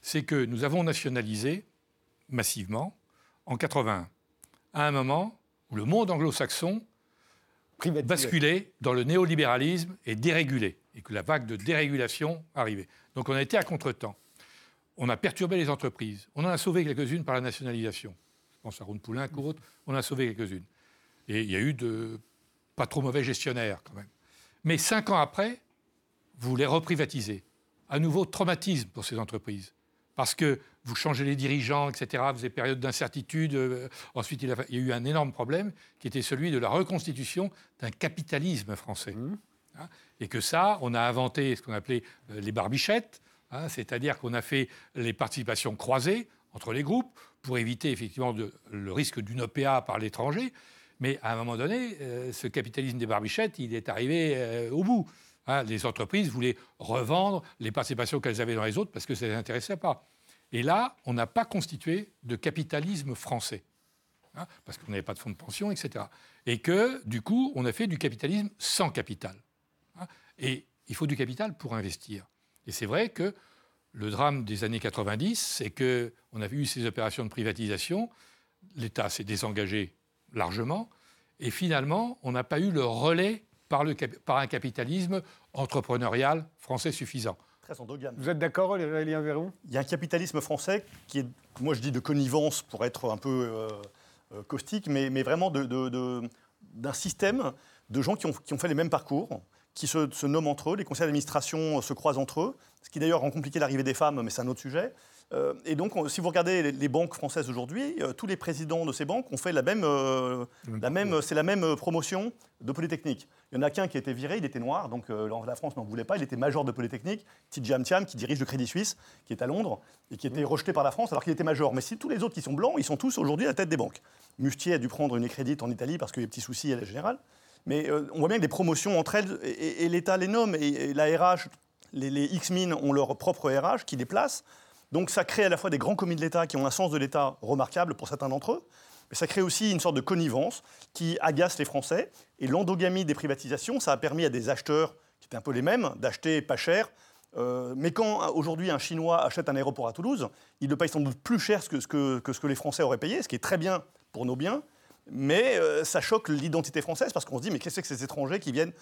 C'est que nous avons nationalisé massivement en 81, à un moment où le monde anglo-saxon basculait dans le néolibéralisme et dérégulait, et que la vague de dérégulation arrivait. Donc on a été à contretemps. On a perturbé les entreprises. On en a sauvé quelques-unes par la nationalisation. Je pense à Ron Poulin, ou. On en a sauvé quelques-unes. Et il y a eu de pas trop mauvais gestionnaires quand même. Mais cinq ans après, vous les reprivatisez. À nouveau, traumatisme pour ces entreprises. Parce que vous changez les dirigeants, etc. Vous avez période d'incertitude. euh, ensuite, il, a, il y a eu un énorme problème qui était celui de la reconstitution d'un capitalisme français. Hein, et que ça, on a inventé ce qu'on appelait euh, les barbichettes, hein, c'est-à-dire qu'on a fait les participations croisées entre les groupes pour éviter effectivement de- le risque d'une OPA par l'étranger. Mais à un moment donné, euh, ce capitalisme des barbichettes, il est arrivé euh, au bout. Hein, les entreprises voulaient revendre les participations qu'elles avaient dans les autres parce que ça ne les intéressait pas. Et là, on n'a pas constitué de capitalisme français. hein, parce qu'on n'avait pas de fonds de pension, etc. Et que, du coup, on a fait du capitalisme sans capital. hein. Et il faut du capital pour investir. Et c'est vrai que le drame des années 90, c'est qu'on a eu ces opérations de privatisation, l'État s'est désengagé largement, et finalement, on n'a pas eu le relais par un capitalisme entrepreneurial français suffisant. Très endogame. Vous êtes d'accord, Aurélien Véron? Il y a un capitalisme français qui est, moi je dis de connivence pour être un peu euh, euh, caustique, mais, mais vraiment de- de- de- d'un système de gens qui ont, qui ont fait les mêmes parcours, qui se, se nomment entre eux, les conseils d'administration se croisent entre eux, ce qui d'ailleurs rend compliqué l'arrivée des femmes, mais c'est un autre sujet. Euh, et donc, on- si vous regardez les, banques françaises aujourd'hui, euh, tous les présidents de ces banques ont fait la même, euh, la même, c'est la même promotion de Polytechnique. Il y en a qu'un qui a été viré, il était noir, donc la France n'en voulait pas, il était major de Polytechnique, Tidjam Thiam, qui dirige le Crédit Suisse, qui est à Londres, et qui était rejeté par la France alors qu'il était major. Mais si tous les autres qui sont blancs, ils sont tous aujourd'hui à la tête des banques. Mustier a dû prendre une crédit en Italie parce qu'il y a des petits soucis à la générale. Mais on voit bien que des promotions entre elles, et, et- et l'État les nomme, et, et la RH, les, les X-Min ont leur propre RH qui les place. Donc ça crée à la fois des grands commis de l'État qui ont un sens de l'État remarquable pour certains d'entre eux, mais ça crée aussi une sorte de connivence qui agace les Français. Et l'endogamie des privatisations, ça a permis à des acheteurs, qui étaient un peu les mêmes, d'acheter pas cher. Euh, mais quand aujourd'hui un Chinois achète un aéroport à Toulouse, il le paye sans doute plus cher que ce que, les Français auraient payé, ce qui est très bien pour nos biens. Mais euh, ça choque l'identité française parce qu'on se dit mais qu'est-ce que ces étrangers qui viennent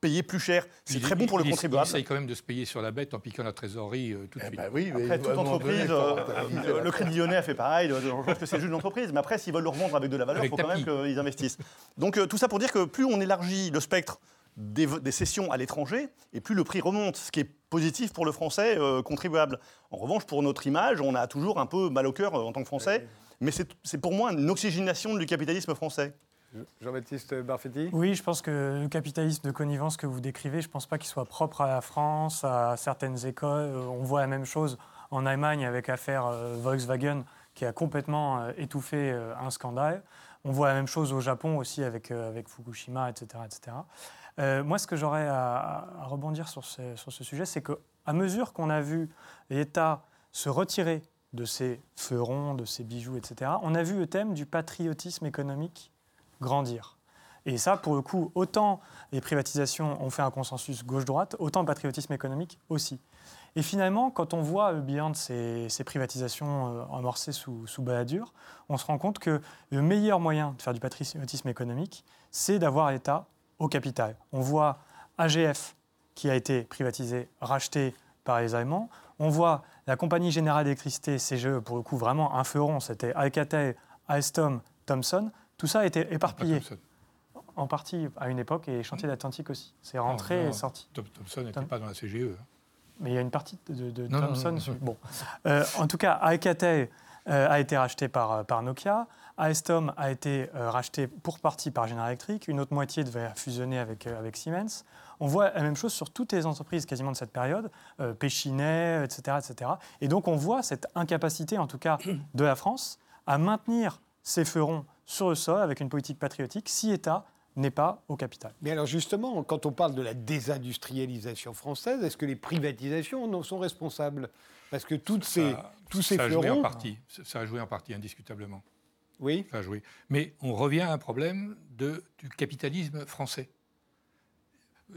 payer plus cher C'est très bon pour le contribuable. Il essaye quand même de se payer sur la bête en piquant la trésorerie euh, tout de Eh suite. ben oui, mais Après, toute entreprise, euh, euh, la le Crédit Lyonnais a fait pareil, euh, je pense que c'est juste une entreprise, mais après, s'ils veulent le revendre avec de la valeur, il faut quand même qu'ils investissent. Donc euh, tout ça pour dire que plus on élargit le spectre des, des cessions à l'étranger, et plus le prix remonte, ce qui est positif pour le Français euh, contribuable. En revanche, pour notre image, on a toujours un peu mal au cœur euh, en tant que Français, mais c'est c'est pour moi une oxygénation du capitalisme français. Jean-Baptiste Barfetti Oui, je pense que le capitalisme de connivence que vous décrivez, je ne pense pas qu'il soit propre à la France, à certaines écoles. Euh, On voit la même chose en Allemagne avec l'affaire euh, Volkswagen qui a complètement euh, étouffé un scandale. On voit la même chose au Japon aussi avec, Fukushima, etc. etc. Moi, ce que j'aurais à, rebondir sur ce, sur ce sujet, c'est qu'à mesure qu'on a vu l'État se retirer de ses fleurons, de ses bijoux, etc., on a vu le thème du patriotisme économique grandir. Et ça, pour le coup, autant les privatisations ont fait un consensus gauche-droite, autant le patriotisme économique aussi. Et finalement, quand on voit le de ces, privatisations euh, amorcées sous, sous Balladur, on se rend compte que le meilleur moyen de faire du patriotisme économique, c'est d'avoir l'État au capital. On voit AGF qui a été privatisé, racheté par les Allemands. On voit la Compagnie Générale d'Électricité, CGE, pour le coup, vraiment un feu rond, c'était Alcatel, Alstom, Thomson. Tout ça a été éparpillé en partie à une époque et Chantier d'Atlantique aussi. C'est rentré et sorti. Thomson n'était pas dans la CGE. Hein. Mais il y a une partie de, Thomson. bon. Euh, en tout cas, Alcatel euh, a été racheté par, euh, par Nokia. Alstom a été racheté pour partie par General Electric. Une autre moitié devait fusionner avec, avec Siemens. On voit la même chose sur toutes les entreprises quasiment de cette période, Péchinet, etc., etc. Et donc on voit cette incapacité, en tout cas de la France, à maintenir ses fleurons sur le sol avec une politique patriotique si État n'est pas au capital. Mais alors justement, quand on parle de la désindustrialisation française, est-ce que les privatisations en sont responsables? Parce que toutes ces, tous ces ça fleurons... A joué en partie, ça a joué en partie, indiscutablement. Oui. Ça a joué. Mais on revient à un problème de, du capitalisme français.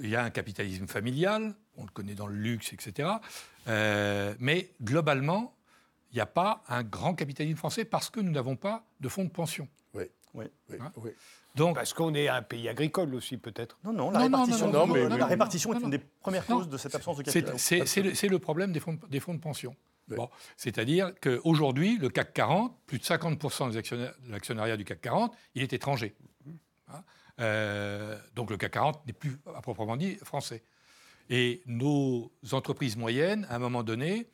Il y a un capitalisme familial, on le connaît dans le luxe, etc. Euh, mais globalement, il n'y a pas un grand capitalisme français parce que nous n'avons pas de fonds de pension. Oui, oui. Hein oui. Donc, Parce qu'on est un pays agricole aussi, peut-être. Non, non, la répartition, non, mais, la répartition est une des premières causes de cette absence de capital. C'est le, problème des fonds, des fonds de pension. Bon, C'est-à-dire qu'aujourd'hui, le CAC 40, plus de 50% de l'actionnariat du CAC 40, il est étranger. Hein euh, donc le CAC 40 n'est plus, à proprement dit, français. Et nos entreprises moyennes, à un moment donné,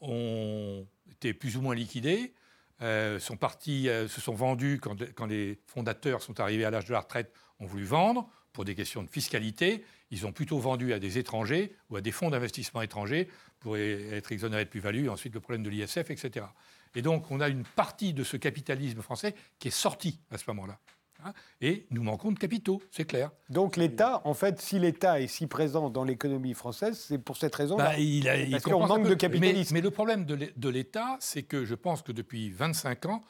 ont été plus ou moins liquidées euh, sont partis, euh, se sont vendus quand, les fondateurs sont arrivés à l'âge de la retraite, ont voulu vendre pour des questions de fiscalité. Ils ont plutôt vendu à des étrangers ou à des fonds d'investissement étrangers pour être exonérés de plus-value. Ensuite, le problème de l'ISF, etc. Et donc, on a une partie de ce capitalisme français qui est sortie à ce moment-là. Hein, et nous manquons de capitaux, c'est clair. Donc l'État, en fait, si l'État est si présent dans l'économie française, c'est pour cette raison-là. Bah, il Parce qu'on manque de capitalisme. Mais, le problème de l'État, c'est que je pense que depuis 25 ans,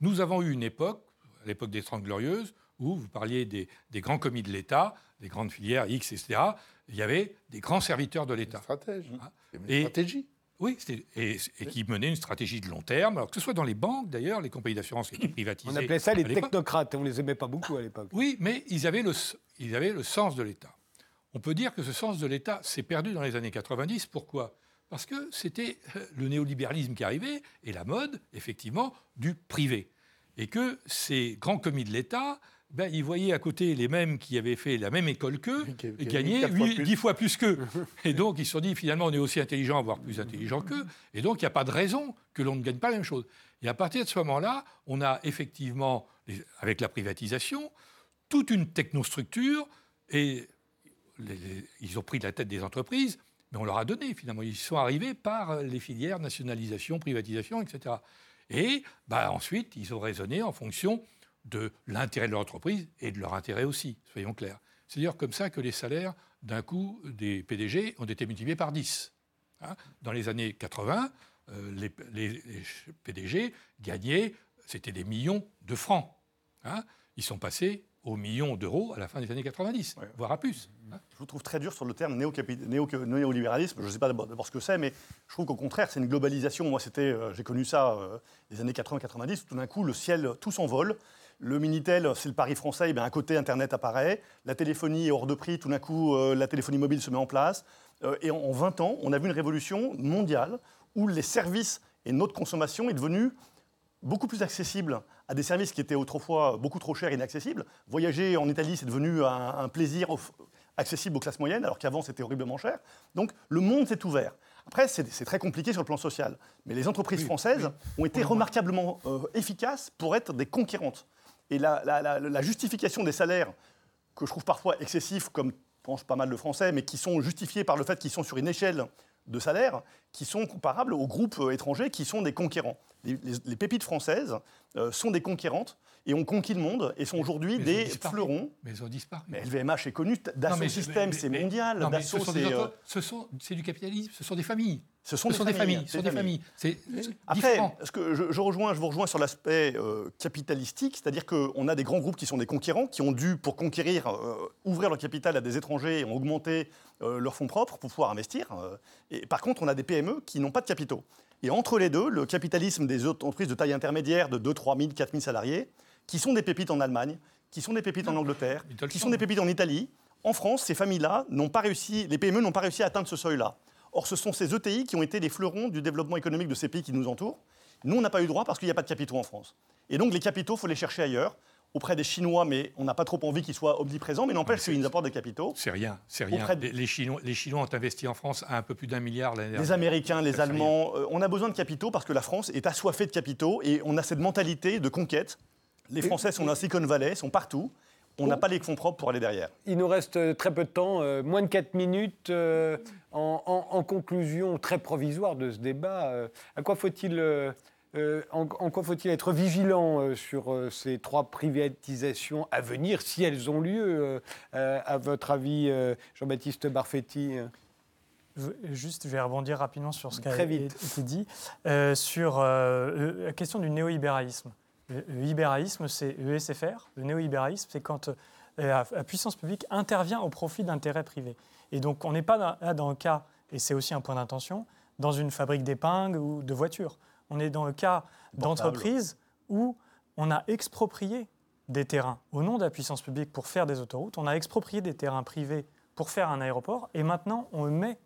nous avons eu une époque, l'époque des Trente Glorieuses, où vous parliez des, grands commis de l'État, des grandes filières X, etc. Il y avait des grands serviteurs de l'État. Stratège. Hein. Et, stratégie. Oui, et, qui menait une stratégie de long terme, alors que ce soit dans les banques d'ailleurs, les compagnies d'assurance qui étaient privatisées. On appelait ça les technocrates, et on ne les aimait pas beaucoup à l'époque. Oui, mais ils avaient le, ils avaient le sens de l'État. On peut dire que ce sens de l'État s'est perdu dans les années 90. Pourquoi? Parce que c'était euh, le néolibéralisme qui arrivait et la mode, effectivement, du privé. Et que ces grands commis de l'État ben, ils voyaient à côté les mêmes qui avaient fait la même école qu'eux et gagnaient 10 fois plus qu'eux. et donc ils se sont dit finalement on est aussi intelligent, voire plus intelligent qu'eux. Et donc il n'y a pas de raison que l'on ne gagne pas la même chose. Et à partir de ce moment-là, on a effectivement, avec la privatisation, toute une technostructure et ils ont pris de la tête des entreprises, mais on leur a donné finalement. Ils sont arrivés par les filières nationalisation, privatisation, etc. Et bah, ensuite, ils ont raisonné en fonction de l'intérêt de leur entreprise et de leur intérêt aussi, soyons clairs. C'est d'ailleurs comme ça que les salaires, d'un coup, des PDG ont été multipliés par 10. Hein. Dans les années 80, euh, les, PDG gagnaient, c'était des millions de francs. Hein. Ils sont passés aux millions d'euros à la fin des années 90, voire à plus. Hein. Je vous trouve très dur sur le terme néolibéralisme. je ne sais pas d'abord ce que c'est, mais je trouve qu'au contraire, c'est une globalisation. Moi, c'était, euh, j'ai connu ça euh, les années 80-90. Tout d'un coup, le ciel, tout s'envole. Le Minitel, c'est le pari français, et bien à côté, Internet apparaît. La téléphonie est hors de prix, tout d'un coup, euh, la téléphonie mobile se met en place. Euh, et en, 20 ans, on a vu une révolution mondiale où les services et notre consommation est devenue beaucoup plus accessible à des services qui étaient autrefois beaucoup trop chers et inaccessibles. Voyager en Italie, c'est devenu un, plaisir accessible aux classes moyennes, alors qu'avant, c'était horriblement cher. Donc, le monde s'est ouvert. Après, c'est très compliqué sur le plan social. Mais les entreprises françaises ont été remarquablement euh, efficaces pour être des conquérantes. Et la, justification des salaires, que je trouve parfois excessifs, comme pensent pas mal de Français, mais qui sont justifiés par le fait qu'ils sont sur une échelle de salaires qui sont comparables aux groupes euh, étrangers qui sont des conquérants. Les, pépites françaises euh, sont des conquérantes et ont conquis le monde et sont aujourd'hui des fleurons. Mais ils ont disparu. Mais LVMH est connu, Dassault Systèmes, c'est mondial. c'est du capitalisme, ce sont des familles. Ce sont, des, familles. Ce sont des familles. Après, ce que je, rejoins, je vous rejoins sur l'aspect euh, capitalistique, c'est-à-dire qu'on a des grands groupes qui sont des conquérants, qui ont dû, pour conquérir, euh, ouvrir leur capital à des étrangers et ont augmenté euh, leurs fonds propres pour pouvoir investir. et par contre, on a des PME qui n'ont pas de capitaux. Et entre les deux, le capitalisme des entreprises de taille intermédiaire de 2, 3 000, 4 000 salariés, qui sont des pépites en Allemagne, qui sont des pépites en Angleterre, qui sont des pépites en Italie, En France, ces familles-là n'ont pas réussi, les PME n'ont pas réussi à atteindre ce seuil-là. Or, ce sont ces ETI qui ont été les fleurons du développement économique de ces pays qui nous entourent. Nous, on n'a pas eu droit parce qu'il n'y a pas de capitaux en France. Et donc, les capitaux, il faut les chercher ailleurs, auprès des Chinois, mais on n'a pas trop envie qu'ils soient omniprésents, mais n'empêche qu'ils nous apportent des capitaux. C'est rien, c'est rien. De- Les, les Chinois, les Chinois ont investi en France à un peu plus d'un milliard l'année Les dernière. Américains, les C'est rien. Allemands, euh, on a besoin de capitaux parce que la France est assoiffée de capitaux et on a cette mentalité de conquête. Les Français sont dans Silicon Valley, sont partout. On n'a pas les fonds propres pour aller derrière. Il nous reste euh, très peu de temps, euh, moins de 4 minutes. euh, en, en- en conclusion très provisoire de ce débat, euh, à quoi faut-il euh, euh, en, en quoi faut-il être vigilant euh, sur ces trois privatisations à venir, si elles ont lieu, à votre avis, Jean-Baptiste Barfetti Juste, je vais rebondir rapidement sur ce qui a été dit, sur la question du néolibéralisme. Le, le libéralisme, c'est le ESFR. Le néolibéralisme, c'est quand la, la puissance publique intervient au profit d'intérêts privés. Et donc, on n'est pas là dans le cas, et c'est aussi un point d'intention, dans une fabrique d'épingles ou de voitures. On est dans le cas d'entreprises où on a exproprié des terrains au nom de la puissance publique pour faire des autoroutes. On a exproprié des terrains privés pour faire un aéroport. Et maintenant, on le met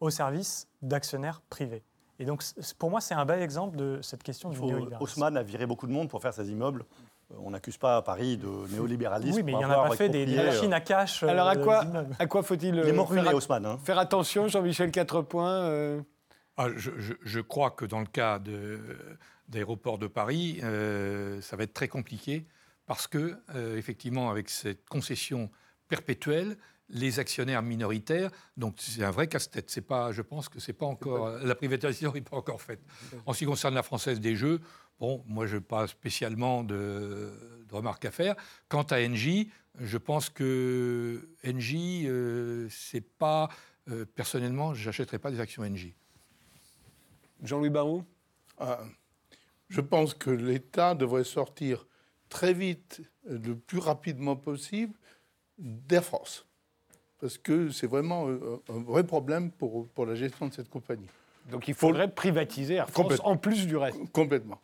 au service d'actionnaires privés. Et donc, pour moi, c'est un bel exemple de cette question du faut- néolibéralisme. Haussmann a viré beaucoup de monde pour faire ses immeubles. Euh, On n'accuse pas Paris de néolibéralisme. Oui, mais il n'y en a pas fait des, euh, machines à cash. Alors à euh, quoi, à quoi faut-il euh, faire, Haussmann. hein. faire attention, Jean-Michel Quatrepoint euh, Ah, je, je- je crois que dans le cas de- d'aéroport de Paris, euh, ça va être très compliqué parce que, euh, effectivement, avec cette concession perpétuelle, les actionnaires minoritaires, donc c'est un vrai casse-tête. C'est pas, je pense que c'est pas encore la privatisation n'est pas encore faite. En ce qui concerne la française des jeux, bon, moi je n'ai pas spécialement de, de remarques à faire. Quant à Engie, je pense que Engie, euh, c'est pas euh, personnellement, j'achèterais pas des actions Engie. Jean-Louis Barou Ah, je pense que l'État devrait sortir très vite, euh, le plus rapidement possible, d'Air France. Parce que c'est vraiment euh, un vrai problème pour, pour la gestion de cette compagnie. Donc il faudrait privatiser Air France en plus du reste. Complètement.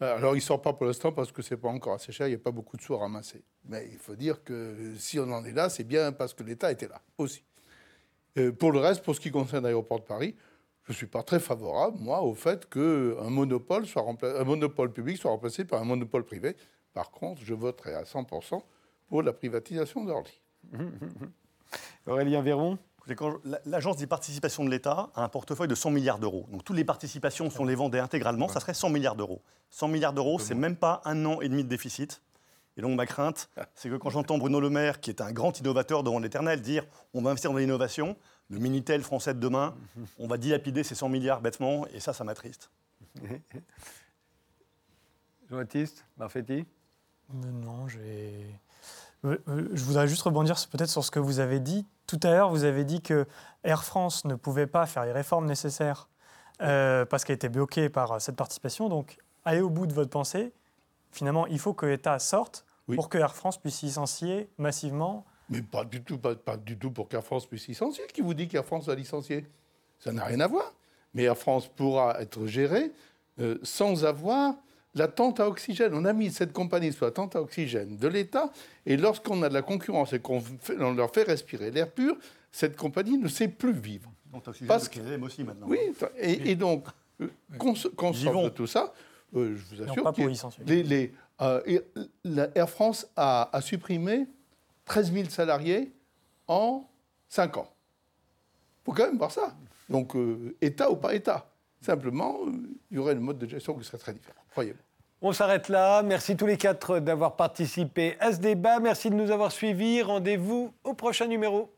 Alors, il ne sort pas pour l'instant parce que ce n'est pas encore assez cher, il n'y a pas beaucoup de sous à ramasser. Mais il faut dire que si on en est là, c'est bien parce que l'État était là aussi. Euh, pour le reste, pour ce qui concerne l'aéroport de Paris, je ne suis pas très favorable, moi, au fait qu'un monopole, un monopole public soit remplacé par un monopole privé. Par contre, je voterai à 100% pour la privatisation d'Orly. Aurélien Véron? L'Agence des participations de l'État a un portefeuille de 100 milliards d'euros. Donc toutes les participations, si on les vendait intégralement, ça serait 100 milliards d'euros. 100 milliards d'euros, c'est même pas un an et demi de déficit. Et donc ma crainte, c'est que quand j'entends Bruno Le Maire, qui est un grand innovateur devant l'éternel, dire on va investir dans l'innovation, le Minitel français de demain, on va dilapider ces 100 milliards bêtement, et ça, ça m'attriste. Jean-Baptiste Barfetti Euh, Non, j'ai. Euh, euh, Je voudrais juste rebondir peut-être sur ce que vous avez dit. Tout à l'heure, vous avez dit que Air France ne pouvait pas faire les réformes nécessaires euh, parce qu'elle était bloquée par cette participation. Donc, allez au bout de votre pensée. Finalement, il faut que l'État sorte Oui. pour que Air France puisse licencier massivement. Mais pas du tout, pas, pas du tout pour qu'Air France puisse licencier. Qui vous dit qu'Air France va licencier? Ça n'a rien à voir. Mais Air France pourra être gérée euh, sans avoir la tente à oxygène. On a mis cette compagnie sur la tente à oxygène de l'État, et lorsqu'on a de la concurrence et qu'on leur fait respirer l'air pur, cette compagnie ne sait plus vivre. Donc t'as Parce que aussi maintenant. Oui, et, et donc, euh, qu'on sorte Vivons. de tout ça, euh, je vous assure pas que pour licencier. les, les, euh, la Air France a, a supprimé 13 000 salariés en 5 ans. Il faut quand même voir ça. Donc, euh, État ou pas État. Simplement, euh, il y aurait le mode de gestion qui serait très différent, croyez-moi. On s'arrête là. Merci tous les quatre d'avoir participé à ce débat. Merci de nous avoir suivis. Rendez-vous au prochain numéro.